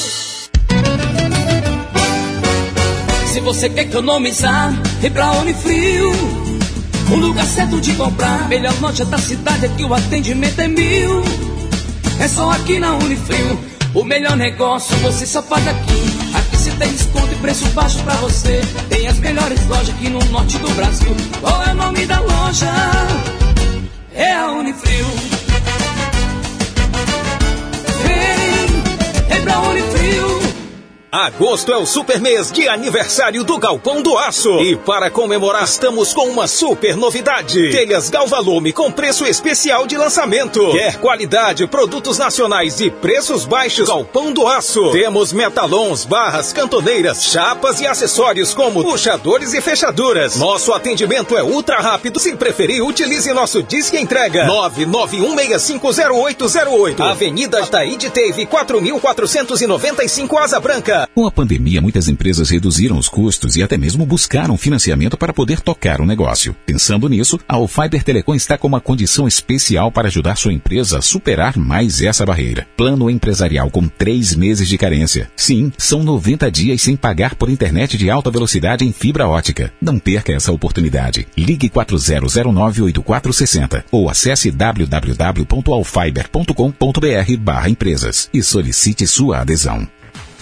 Se você quer economizar, vem pra Unifrio. O lugar certo de comprar. Melhor loja da cidade, aqui o atendimento é mil. É só aqui na Unifrio. O melhor negócio você só faz aqui. Aqui você tem desconto e preço baixo pra você. Tem as melhores lojas aqui no norte do Brasil. Qual é o nome da loja? É a Unifrio. Vem, vem pra Unifrio. Agosto é o super mês de aniversário do Galpão do Aço. E para comemorar, estamos com uma super novidade. Telhas Galvalume com preço especial de lançamento. Quer qualidade, produtos nacionais e preços baixos? Galpão do Aço. Temos metalons, barras, cantoneiras, chapas e acessórios como puxadores e fechaduras. Nosso atendimento é ultra rápido. Se preferir, utilize nosso Disque Entrega. 991650808. Avenida Taíde Teve 4495 Asa Branca. Com a pandemia, muitas empresas reduziram os custos e até mesmo buscaram financiamento para poder tocar o negócio. Pensando nisso, a Alfiber Telecom está com uma condição especial para ajudar sua empresa a superar mais essa barreira. Plano empresarial com três meses de carência. Sim, são 90 dias sem pagar por internet de alta velocidade em fibra ótica. Não perca essa oportunidade. Ligue 40098460 ou acesse www.alfiber.com.br barra empresas e solicite sua adesão.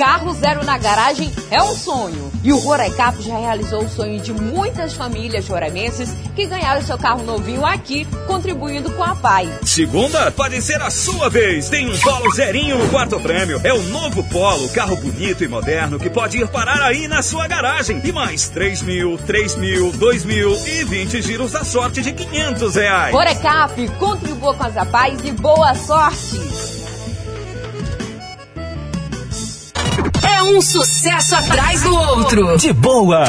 Carro zero na garagem é um sonho. E o Roraicap já realizou o sonho de muitas famílias roraimenses que ganharam seu carro novinho aqui, contribuindo com a PAI. Segunda, pode ser a sua vez. Tem um Polo zerinho no quarto prêmio. É o novo Polo, carro bonito e moderno que pode ir parar aí na sua garagem. E mais 3 mil, 3 mil, 2 mil e 20 giros da sorte de 500 reais. Roraicap, contribua com as APAIs e boa sorte! É um sucesso atrás do outro. De boa.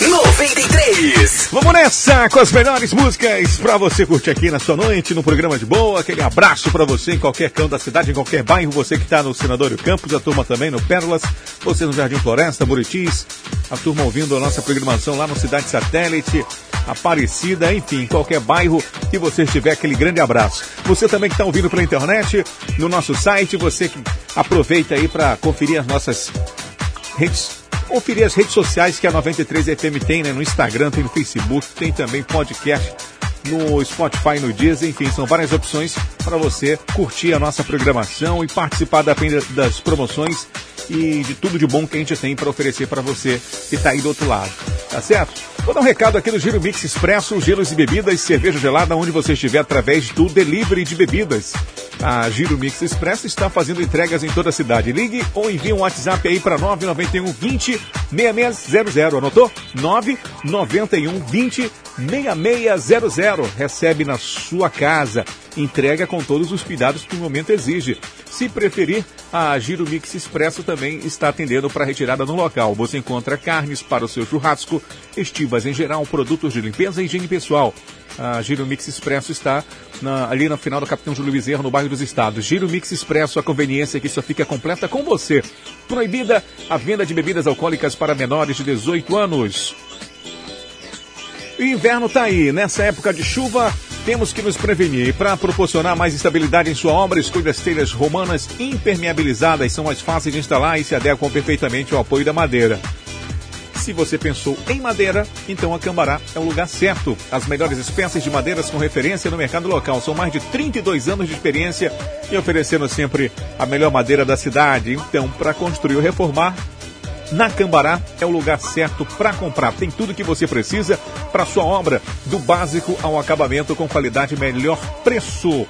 93. Vamos nessa com as melhores músicas pra você curtir aqui na sua noite, no programa de boa. Aquele abraço pra você em qualquer canto da cidade, em qualquer bairro. Você que tá no Senador Campos, a turma também no Pérolas, você no Jardim Floresta, Buritis, a turma ouvindo a nossa programação lá no Cidade Satélite, Aparecida, enfim, qualquer bairro que você estiver, aquele grande abraço. Você também que está ouvindo pela internet, no nosso site, você que aproveita aí para conferir as nossas redes conferir as redes sociais que a 93 FM tem, né? No Instagram, tem no Facebook, tem também podcast no Spotify, no Deezer, enfim, são várias opções para você curtir a nossa programação e participar da- das promoções e de tudo de bom que a gente tem para oferecer para você que está aí do outro lado. Tá certo? Vou dar um recado aqui do Giro Mix Expresso, gelos e bebidas, cerveja gelada onde você estiver através do delivery de bebidas. A Giro Mix Expresso está fazendo entregas em toda a cidade. Ligue ou envie um WhatsApp aí para 991 20 6600. Anotou? 991 20 6600. Recebe na sua casa. Entrega com todos os cuidados que o momento exige. Se preferir, a Giro Mix Expresso também está atendendo para retirada no local. Você encontra carnes para o seu churrasco, estivas em geral, produtos de limpeza e higiene pessoal. A Giro Mix Expresso está na- ali no final do Capitão Júlio Bezerra, no bairro dos Estados. Giro Mix Expresso, a conveniência que só fica completa com você. Proibida a venda de bebidas alcoólicas para menores de 18 anos. O inverno tá aí. Nessa época de chuva, temos que nos prevenir. Para proporcionar mais estabilidade em sua obra, escolha as telhas romanas impermeabilizadas. São mais fáceis de instalar e se adequam perfeitamente ao apoio da madeira. Se você pensou em madeira, então a Cambará é o lugar certo. As melhores espécies de madeiras com referência no mercado local. São mais de 32 anos de experiência e oferecendo sempre a melhor madeira da cidade. Então, para construir ou reformar, na Cambará é o lugar certo para comprar. Tem tudo que você precisa para sua obra, do básico ao acabamento com qualidade e melhor preço.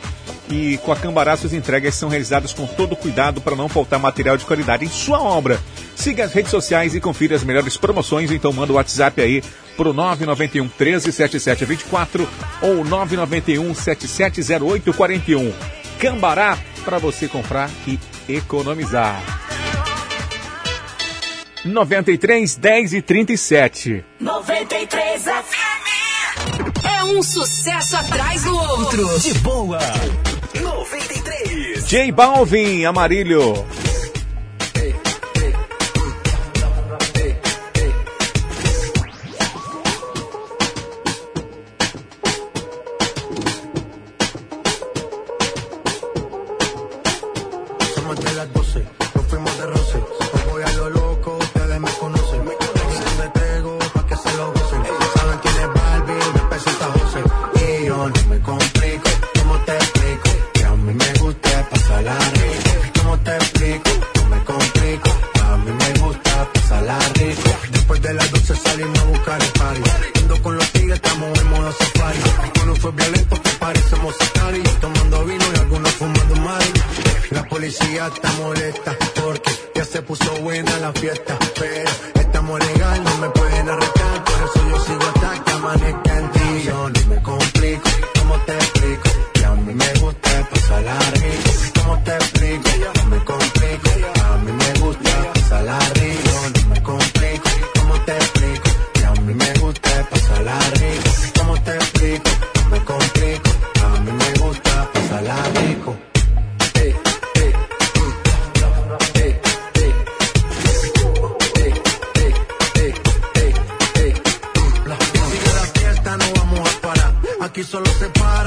E com a Cambará suas entregas são realizadas com todo cuidado para não faltar material de qualidade em sua obra. Siga as redes sociais e confira as melhores promoções, então manda o WhatsApp aí pro 991 13 7724 ou 991 770841. Cambará para você comprar e economizar. 93 10 e 37. 93 FM. É um sucesso atrás do outro. De boa. 93. J Balvin, Amarilho.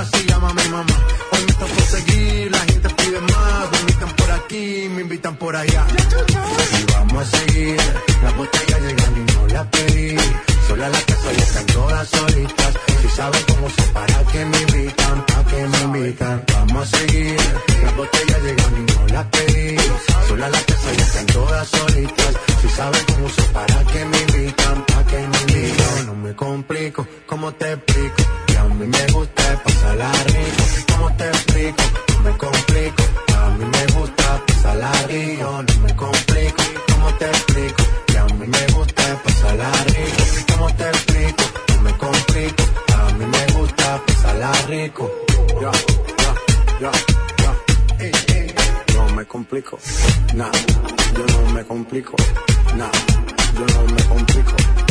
Se para si llama a mi mamá. Hoy me por seguir, la gente pide más. Me invitan por aquí, me invitan por allá. Y vamos a seguir. Las botellas llegan y no las pedí. Sola la casa ya están todas solitas. Si saben cómo se para que me invitan, pa' que me invitan. Vamos a seguir. Las botellas llegan y no las pedí. Sola la casa ya están todas solitas. Si saben cómo se para que me invitan, pa' que me invitan. No me complico, ¿cómo te explico? Que a mí me gusta pasarla rico. ¿Cómo te explico? No me complico. A mí me gusta pasarla rico. No me complico, ¿cómo te explico? Que a mí me gusta pasarla rico. ¿Cómo te explico? No me complico. A mí me gusta pasarla rico. Ya, ya, ya, ya. No me complico, nah, yo no me complico, nah, yo no me complico.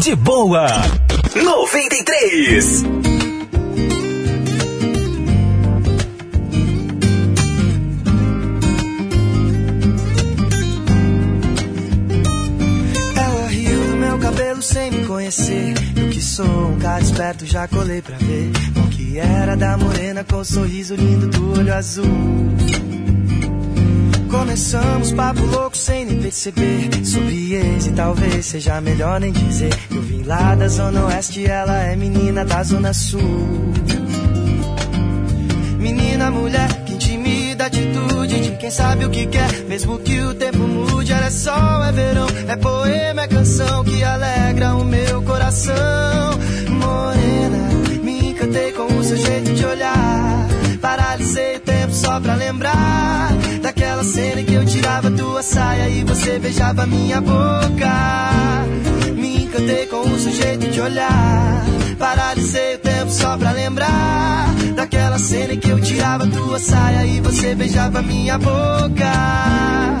De boa. 93. Ela riu do meu cabelo sem me conhecer. Eu que sou um cara esperto, já colei pra ver o que era da morena com o sorriso lindo do olho azul. Começamos papo louco sem nem perceber Sobre ex e talvez seja melhor nem dizer lá da zona oeste ela é menina da zona sul. Menina, mulher, que intimida a atitude De quem sabe o que quer, mesmo que o tempo mude Ela é sol, é verão, é poema, é canção Que alegra o meu coração. Morena, me encantei com o seu jeito de olhar. Paralisei o tempo só pra lembrar Daquela cena em que eu tirava tua saia E você beijava minha boca encantei com o seu jeito de olhar. Paralisei o tempo só pra lembrar Daquela cena em que eu tirava tua saia E você beijava minha boca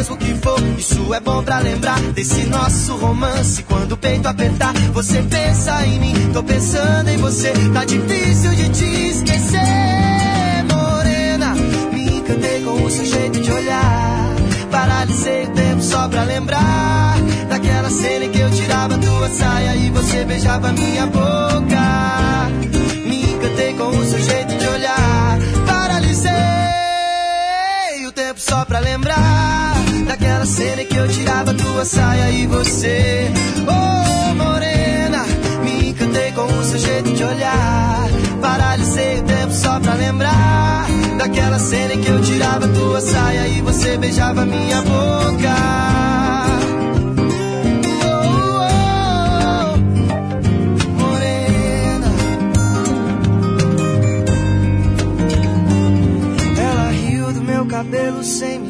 Mesmo que for, isso é bom pra lembrar desse nosso romance. Quando o peito apertar, você pensa em mim, tô pensando em você. Tá difícil de te esquecer, morena. Me encantei com o seu jeito de olhar. Paralisei o tempo só pra lembrar daquela cena em que eu tirava tua saia e você beijava minha boca. Me encantei com o seu jeito de olhar. Paralisei o tempo só pra lembrar daquela cena que eu tirava tua saia e você, oh morena, me encantei com o seu jeito de olhar. Paralisei o tempo só pra lembrar daquela cena que eu tirava tua saia e você beijava minha boca. Morena. Ela riu do meu cabelo sem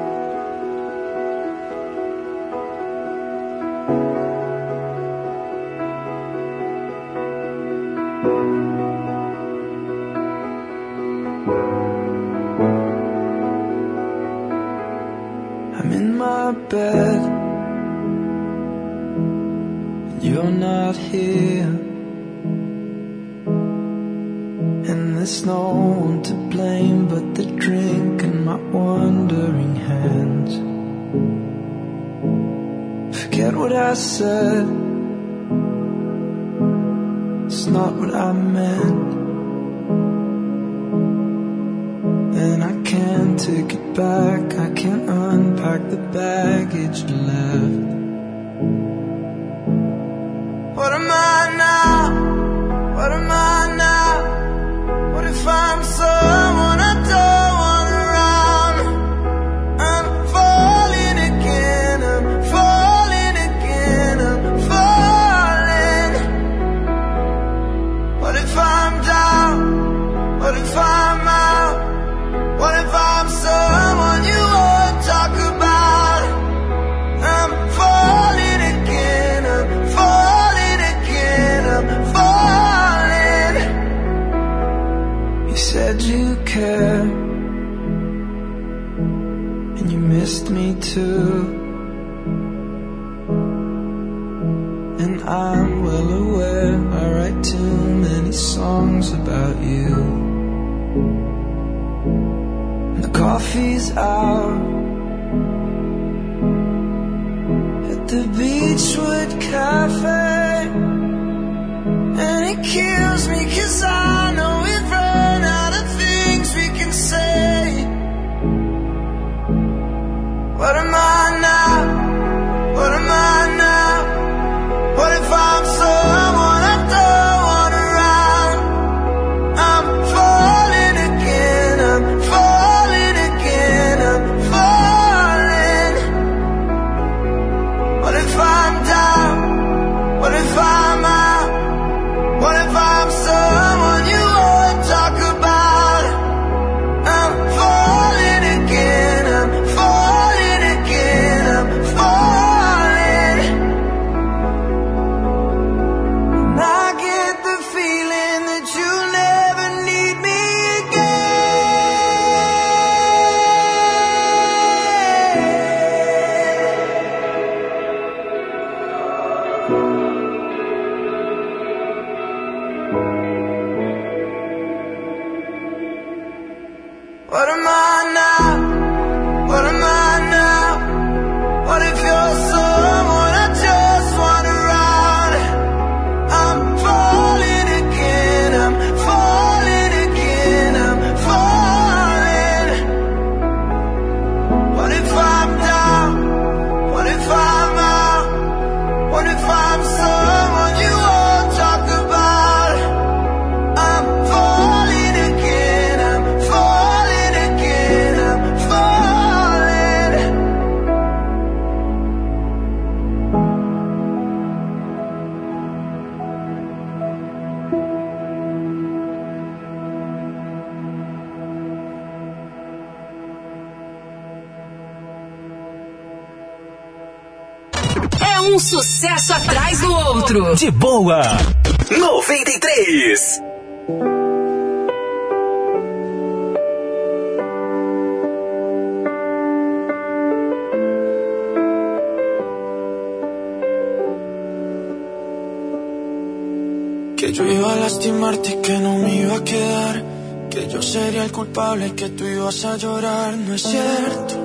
yo iba a lastimarte y que no me iba a quedar. Que yo sería el culpable y que tú ibas a llorar. No es cierto,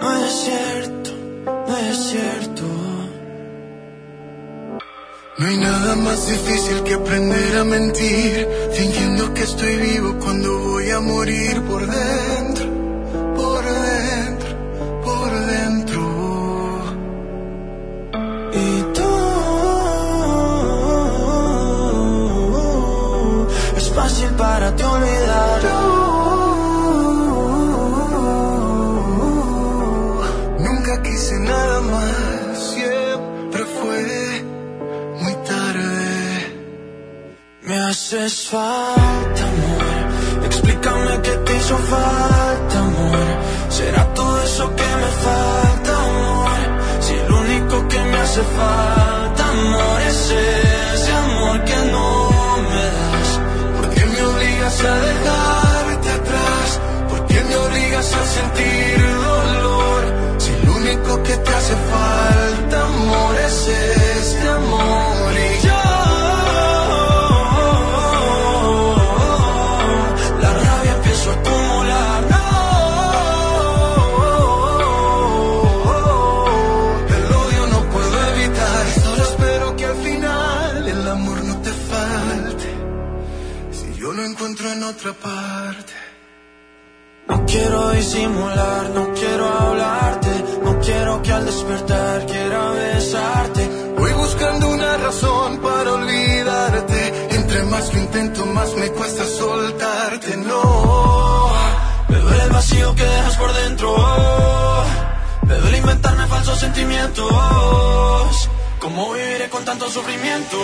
no es cierto, no es cierto. No hay nada más difícil que aprender a mentir, fingiendo que estoy vivo cuando voy a morir por dentro. Hace falta, amor, es ese amor que no me das. ¿Por qué me obligas a dejarte atrás? ¿Por qué me obligas a sentir dolor? Si lo único que te hace falta, amor, es este no quiero hablarte, no quiero que al despertar quiera besarte. Voy buscando una razón para olvidarte. Entre más lo intento, más me cuesta soltarte. No, me duele el vacío que dejas por dentro. Me duele inventarme falsos sentimientos. ¿Cómo viviré con tanto sufrimiento?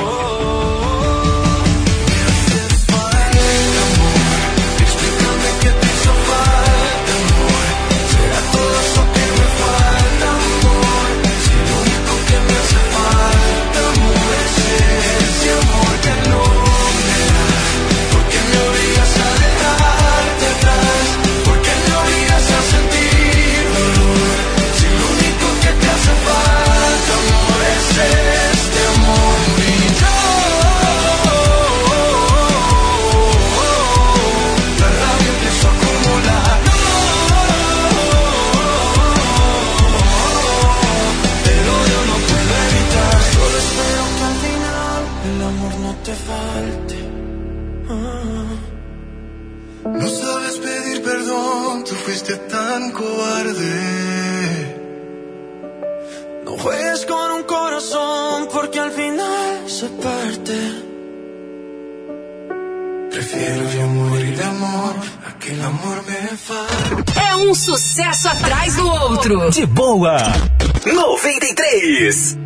É um sucesso atrás do outro. De boa. 93.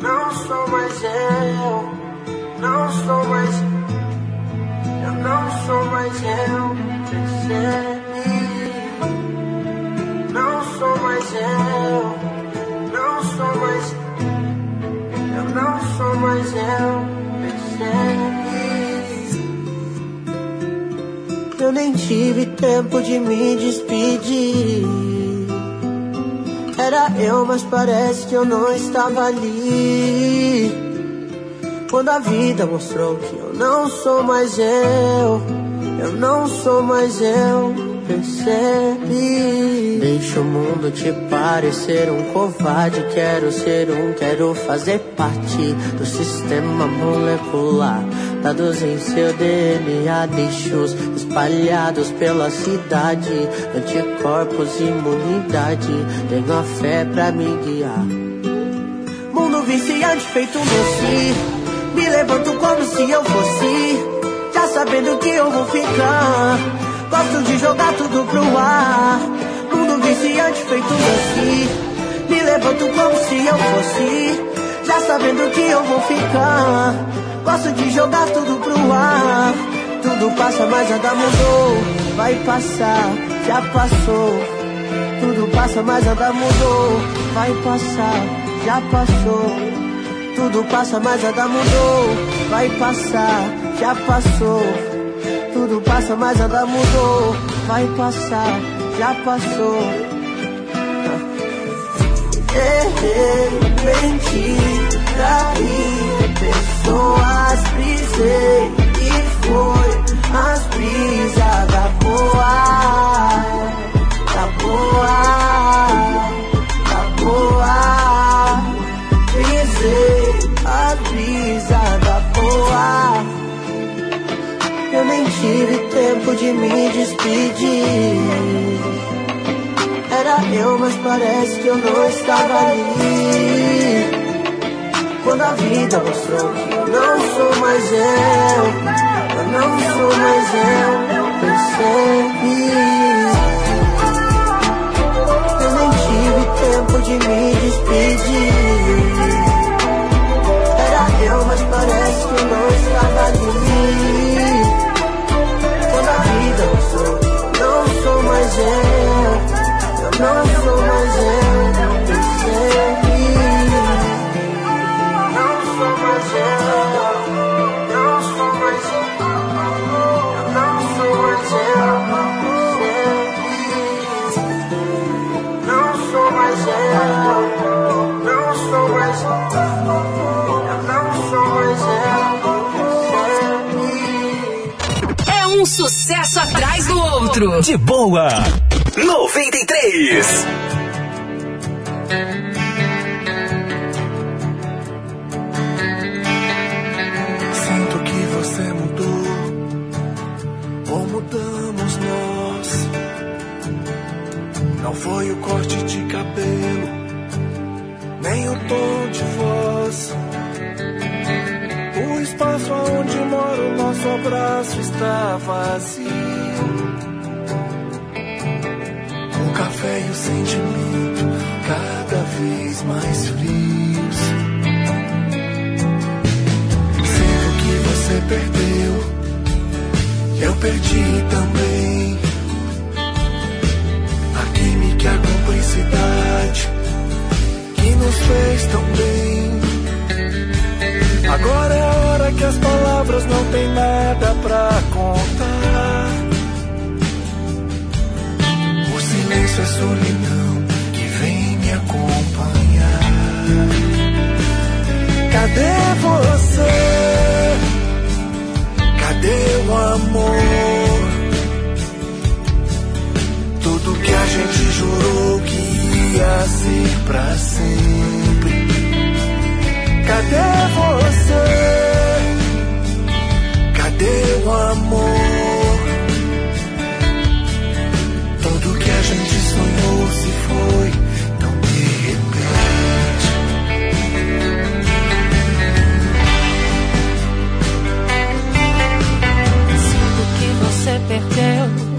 Não sou mais eu, não sou mais. Eu não sou mais eu, Eu nem tive tempo de me despedir. Era eu, mas parece que eu não estava ali. Quando a vida mostrou que eu não sou mais eu, eu não sou mais eu, percebe? Deixa o mundo te parecer um covarde. Quero ser um, quero fazer parte do sistema molecular. Dados em seu DNA, deixos espalhados pela cidade. Anticorpos, imunidade. Tenho a fé pra me guiar. Mundo viciante feito um doce. Me levanto como se eu fosse. Já sabendo que eu vou ficar. Gosto de jogar tudo pro ar. Mundo viciante feito um doce. Me levanto como se eu fosse. Já sabendo que eu vou ficar. Gosto de jogar tudo pro ar. Tudo passa, mas nada mudou. Vai passar, já passou. Tudo passa, mas nada mudou. Vai passar, já passou. Tudo passa, mas nada mudou. Vai passar, já passou. Tudo passa, mas nada mudou. Vai passar, já passou. Errei, menti, traí pessoas, brisei e foi as brisas da boa, da boa, da boa. Brisei a brisa da boa. Eu nem tive tempo de me despedir. Era eu, mas parece que eu não estava ali. Quando a vida mostrou que não sou mais eu, eu não sou mais eu, percebi. Eu nem tive tempo de me despedir. Era eu, mas parece que não estava ali. Quando a vida mostrou, não sou mais eu, eu não sou outro. De boa. 93. Sinto que você mudou, ou mudamos nós. Não foi o corte de cabelo, nem o tom de voz. O espaço onde mora o nosso abraço está vazio. E o sentimento cada vez mais frios. Sinto que você perdeu, eu perdi também. A química a cumplicidade que nos fez tão bem. Agora é a hora que as palavras não têm nada pra contar. Silêncio é solidão que vem me acompanhar. Cadê você? Cadê o amor? Tudo que a gente jurou que ia ser pra sempre. Cadê você? Cadê o amor? Que você perdeu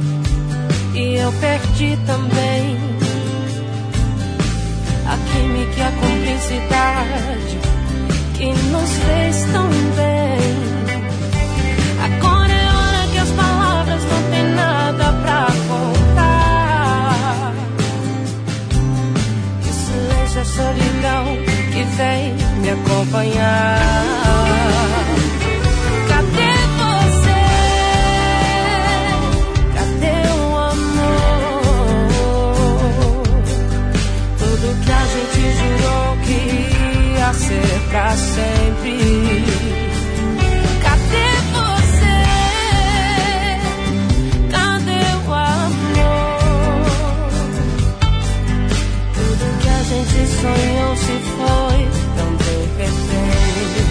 e eu perdi também. A química a cumplicidade que nos fez tão bem. Solidão que vem me acompanhar. Cadê você? Cadê o amor? Tudo que a gente jurou que ia ser pra sempre. Sonhou se foi tão de repente.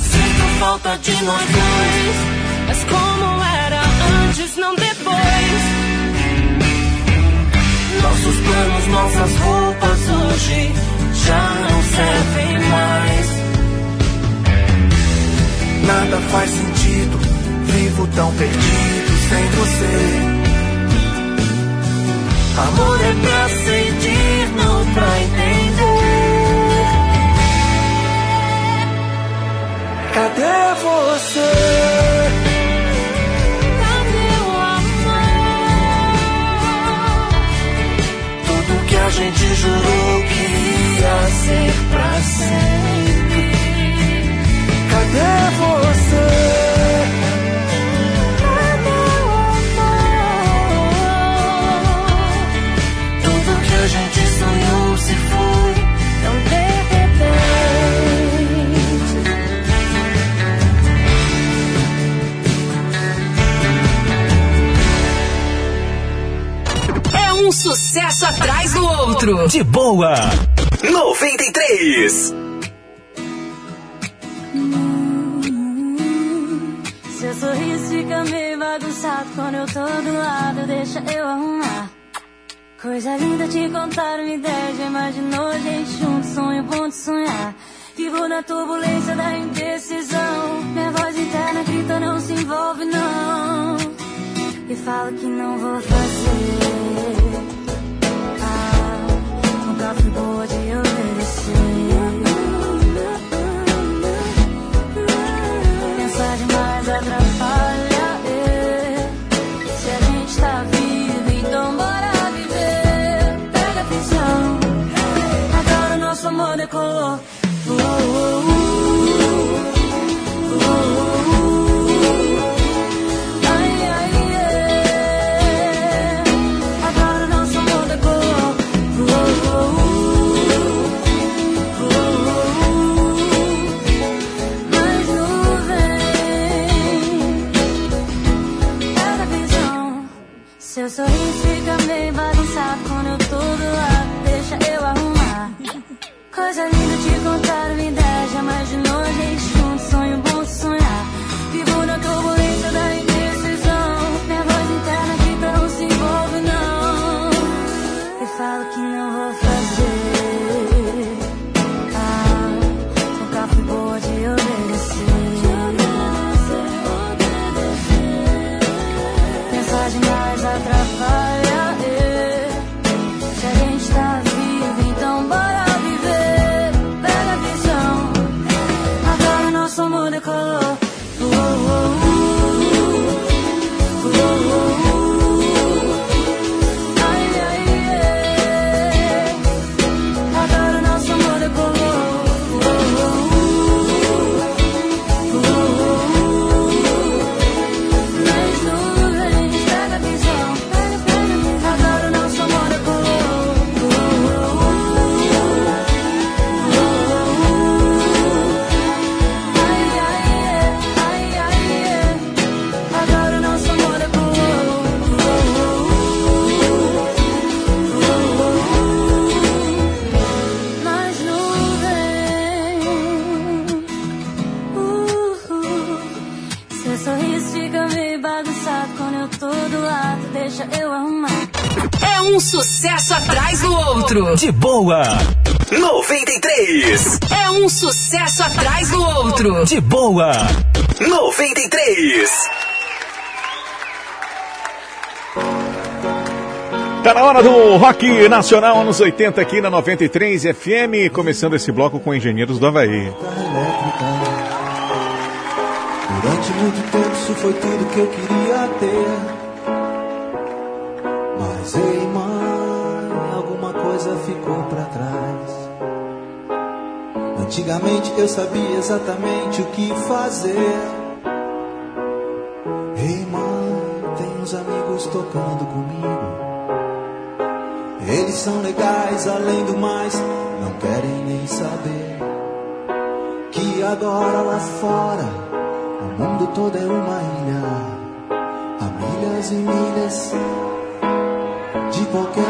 Sinto falta de nós dois, mas como era antes, não depois. Nossos planos, nossas roupas hoje já não servem mais. Nada faz sentido, vivo tão perdido sem você. Amor é pra sentir, não pra entender. Cadê você? Cadê o amor? Tudo que a gente jurou que ia ser pra sempre. Cadê você? Sucesso atrás do outro. De boa. 93. Seu sorriso fica meio bagunçado quando eu tô do lado, deixa eu arrumar. Coisa linda te contar uma ideia, já imaginou gente junto, sonho bom de sonhar. Vivo na turbulência da indecisão, minha voz interna grita não se envolve não. E falo que não vou fazer. Ah, nunca fui boa de de boa. 93. É um sucesso atrás do outro. De boa. 93. Tá na hora do Rock Nacional anos 80 aqui na 93 FM, começando esse bloco com Engenheiros do Havaí. Durante muito tempo isso foi tudo que eu queria ter. Antigamente eu sabia exatamente o que fazer. Ei, mãe, tem uns amigos tocando comigo. Eles são legais, além do mais, não querem nem saber. Que agora lá fora, o mundo todo é uma ilha. Há milhas e milhas de qualquer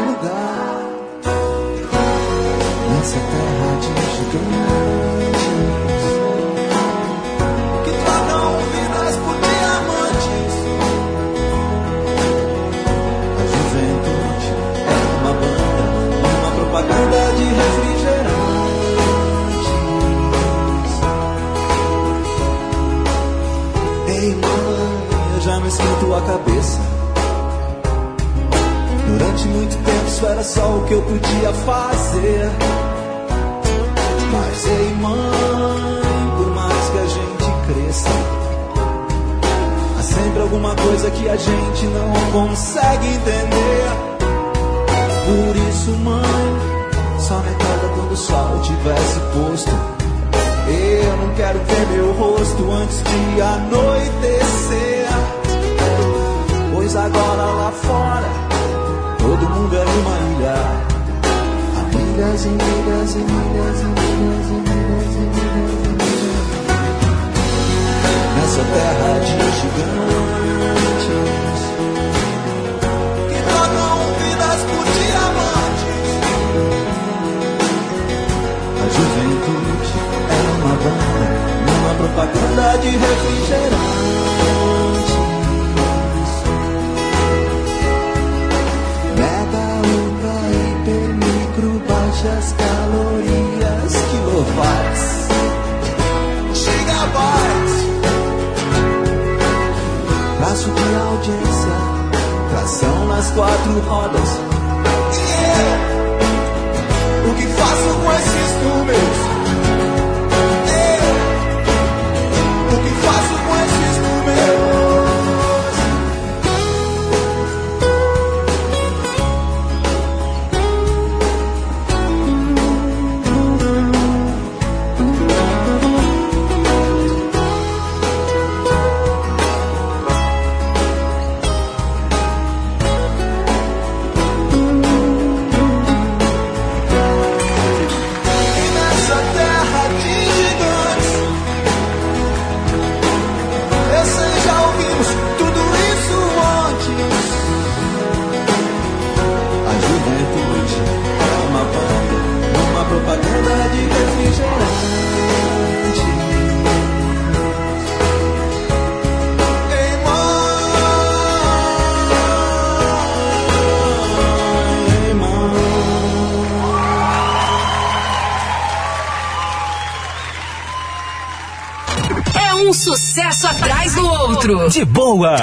De boa.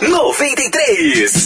93.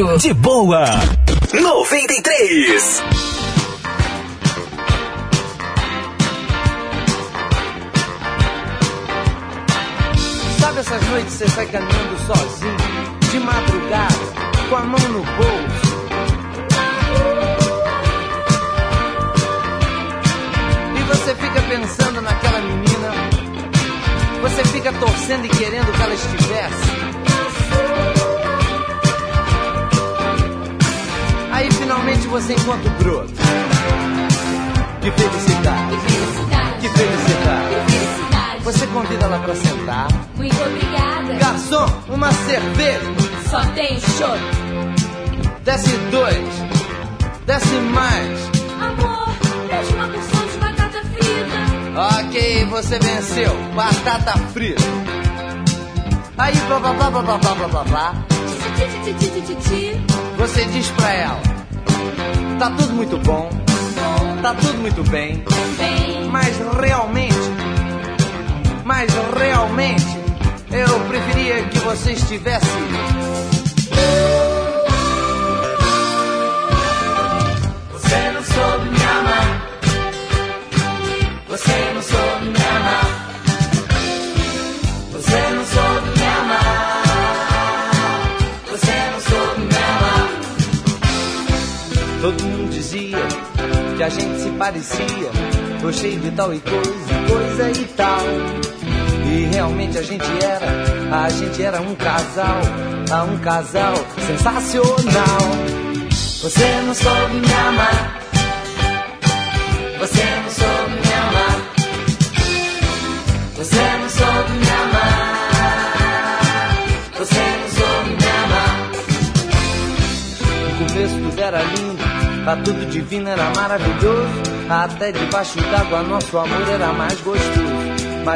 De boa. 93.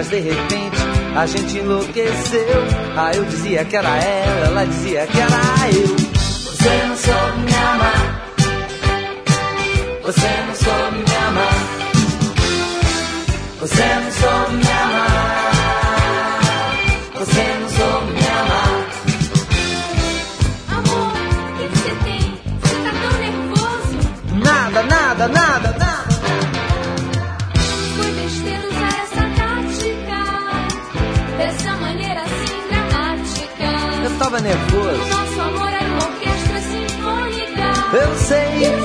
mas de repente a gente enlouqueceu. Ah, eu dizia que era ela, ela dizia que era eu. Você não soube tava nervoso. Nosso amor é uma orquestra sinfônica. Eu sei.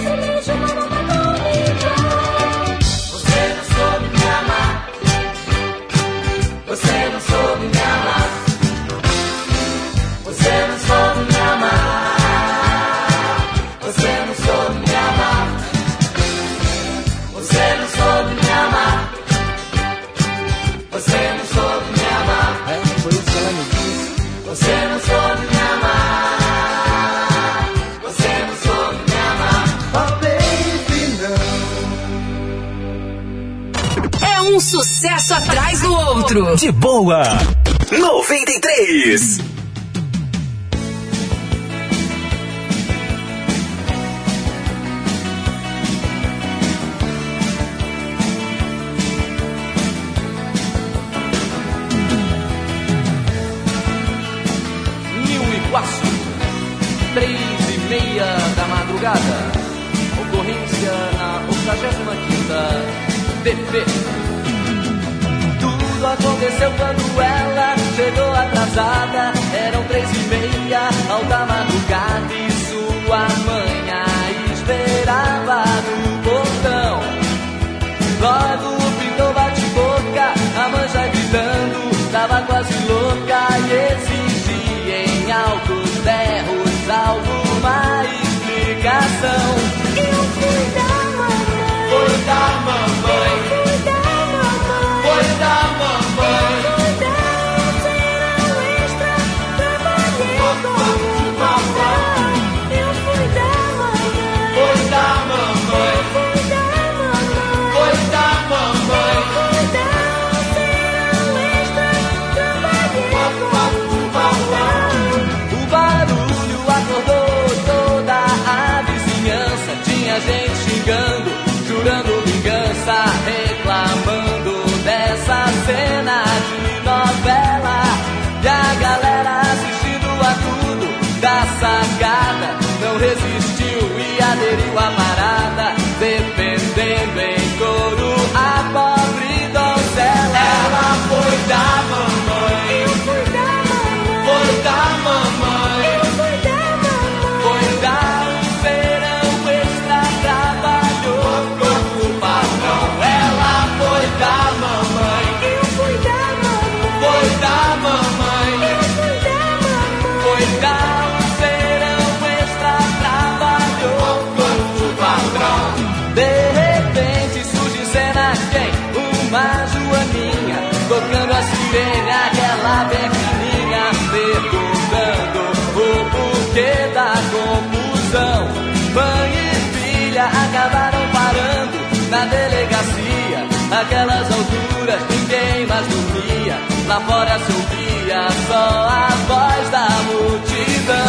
outro. De boa. 93. resistiu e aderiu à parada. Acabaram parando na delegacia. Naquelas alturas ninguém mais dormia. Lá fora se ouvia só a voz da multidão.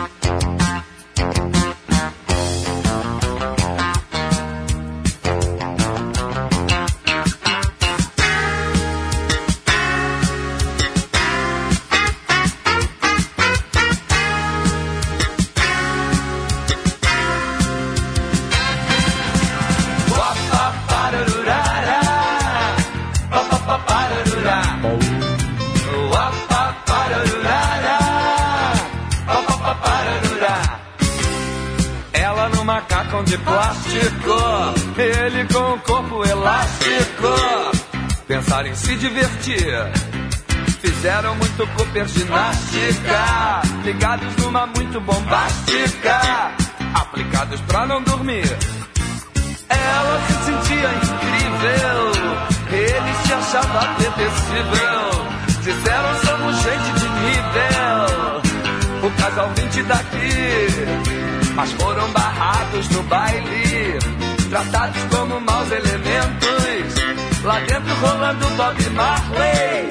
Rolando Bob Marley,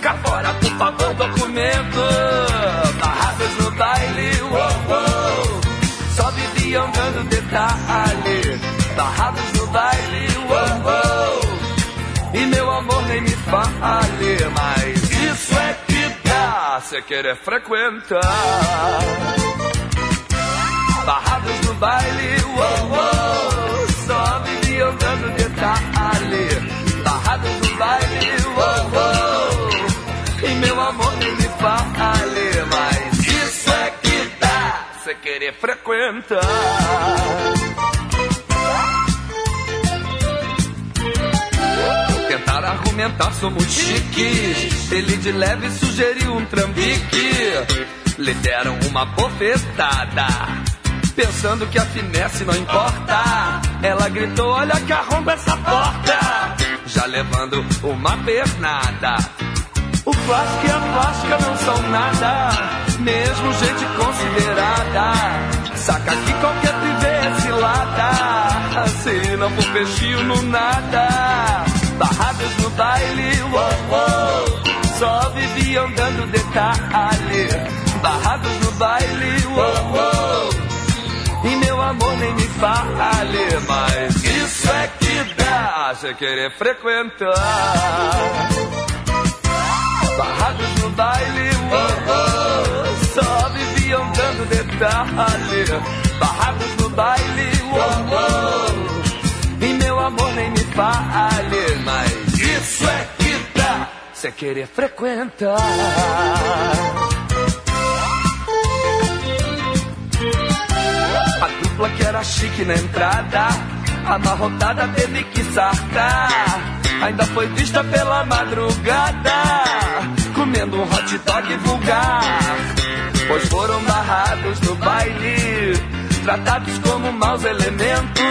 cá fora por favor documento. Barrados no baile, uou, uou. só viviam dando detalhe. Barrados no baile, uou, uou. E meu amor nem me fale, mas isso é que dá, cê querer frequentar. Barrados no baile, uou, uou, só viviam dando detalhe. No baile, uou, uou, e meu amor nem me fale, mas isso é que dá, cê querer frequentar. Tentaram argumentar, somos chiques. Ele de leve sugeriu um trambique. Lhe deram uma bofetada. Pensando que a finesse não importa. Ela gritou: Olha que arromba essa porta. Já levando uma pernada. O plástico e a plástica não são nada. Mesmo gente considerada. Saca que qualquer privê é cilada. Se não for peixinho no nada. Barrados no baile, uou, uou. Só viviam dando detalhe. Barrados no baile, uou, uou. E meu amor nem me fale, mas isso é você querer frequentar. Barrados no baile, uou, uou, só viviam dando detalhe. Barrados no baile, uou, uou, e meu amor nem me fale, mas isso é que dá, você querer frequentar. A dupla que era chique na entrada, amarrotada teve que sartar. Ainda foi vista pela madrugada, comendo um hot dog vulgar. Pois foram barrados no baile, tratados como maus elementos.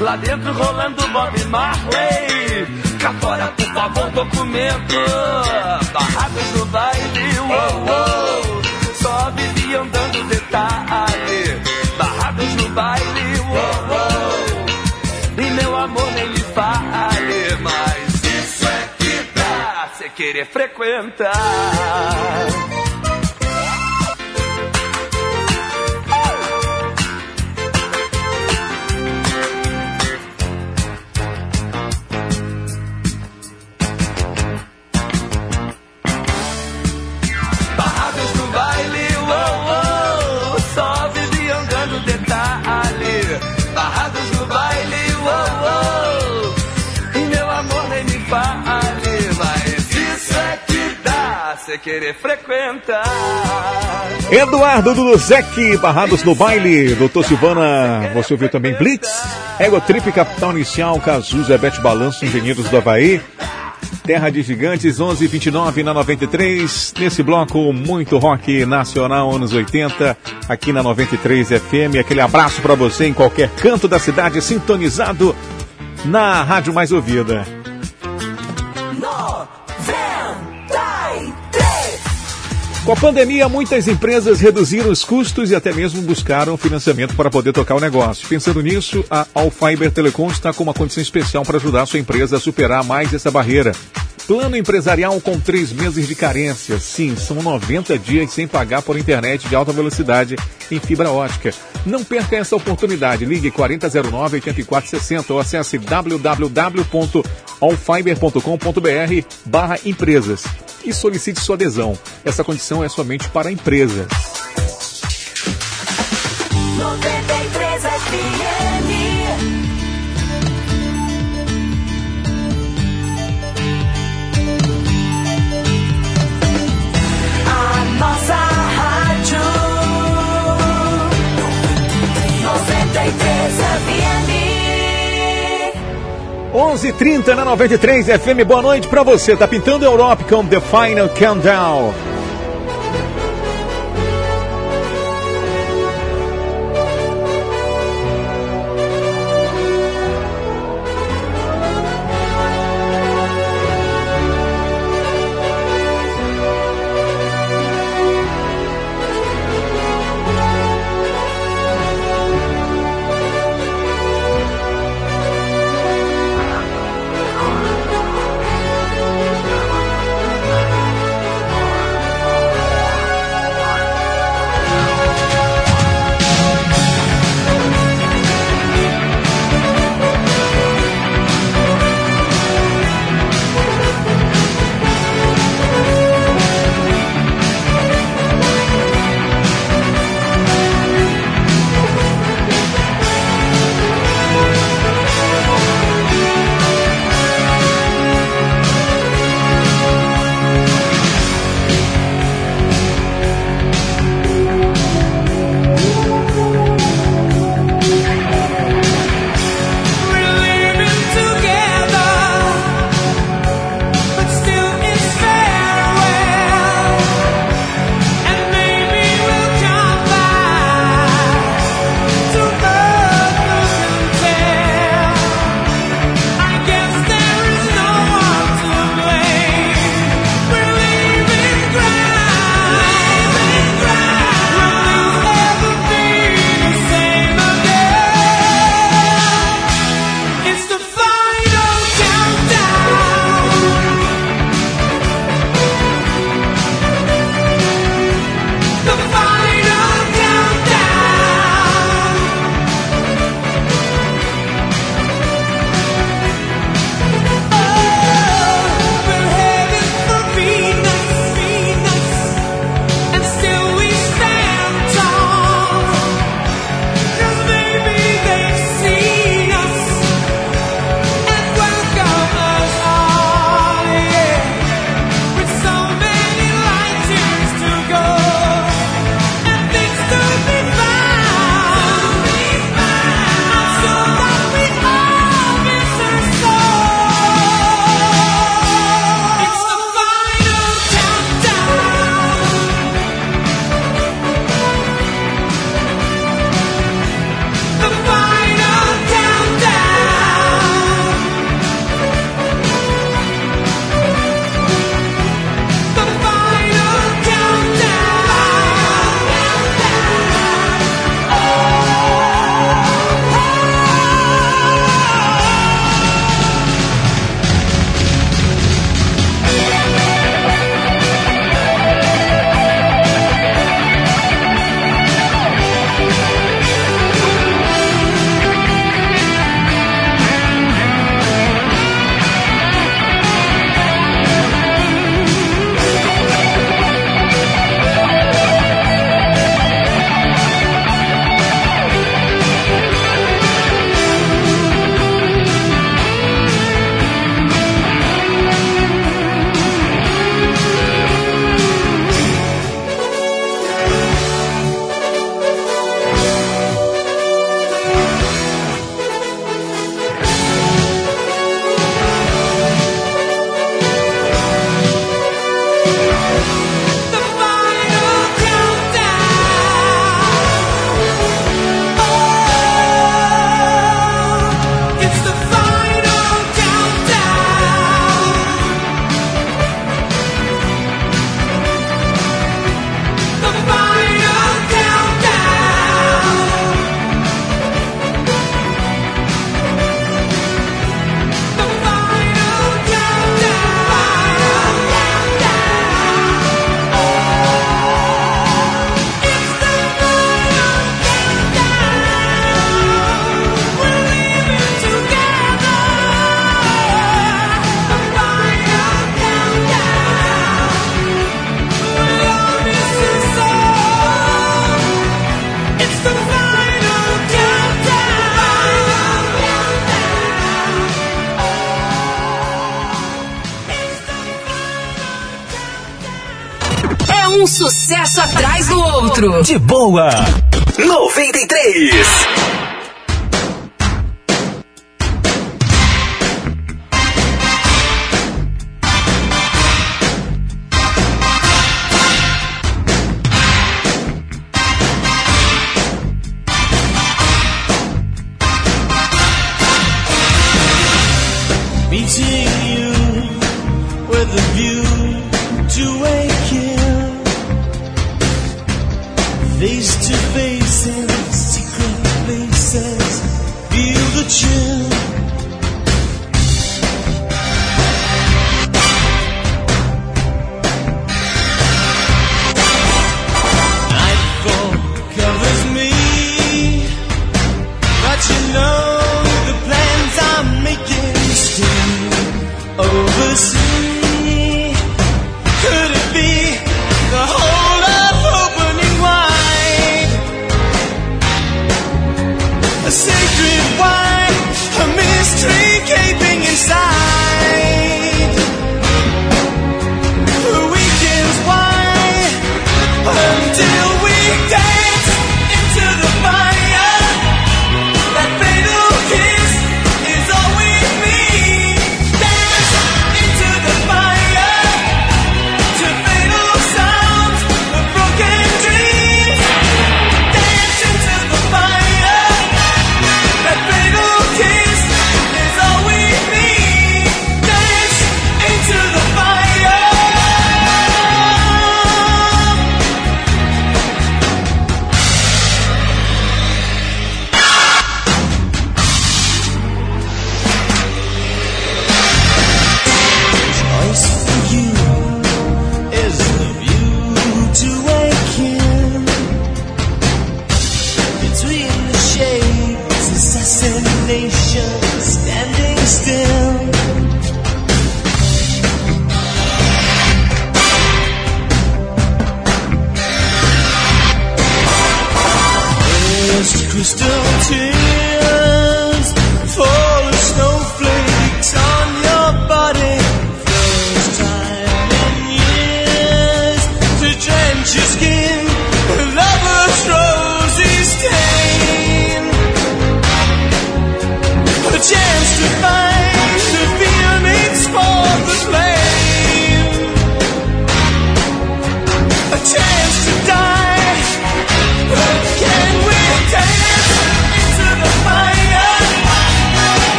Lá dentro rolando Bob Marley, cá fora por favor documento. Barrados no baile, uou, uou, só viviam dando detalhe. Barrados no baile, uou, uou, amor nem me fale mais. Isso é vida. Você querer frequentar. Dá, cê querer frequentar. Eduardo Duduzek, Barrados no Baile. Doutor Silvana, você ouviu também Blitz? Ego Trip, Capital Inicial, Cazuza, Bete Balanço, Engenheiros do Havaí. Terra de Gigantes, 1129 na 93. Nesse bloco, muito rock nacional, anos 80, aqui na 93 FM. Aquele abraço para você em qualquer canto da cidade, sintonizado na rádio mais ouvida. Com a pandemia, muitas empresas reduziram os custos e até mesmo buscaram financiamento para poder tocar o negócio. Pensando nisso, a Allfiber Telecom está com uma condição especial para ajudar a sua empresa a superar mais essa barreira. Plano empresarial com três meses de carência. Sim, são 90 dias sem pagar por internet de alta velocidade em fibra ótica. Não perca essa oportunidade. Ligue 4009-8460 ou acesse www.allfiber.com.br barra empresas e solicite sua adesão. Essa condição é somente para empresas. 93 FM. 11:30 na 93 FM. Boa noite para você. Tá pintando a Europa com The Final Countdown. 劲爆啊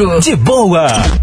De boa.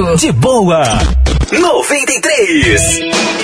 Outro. De boa. 93.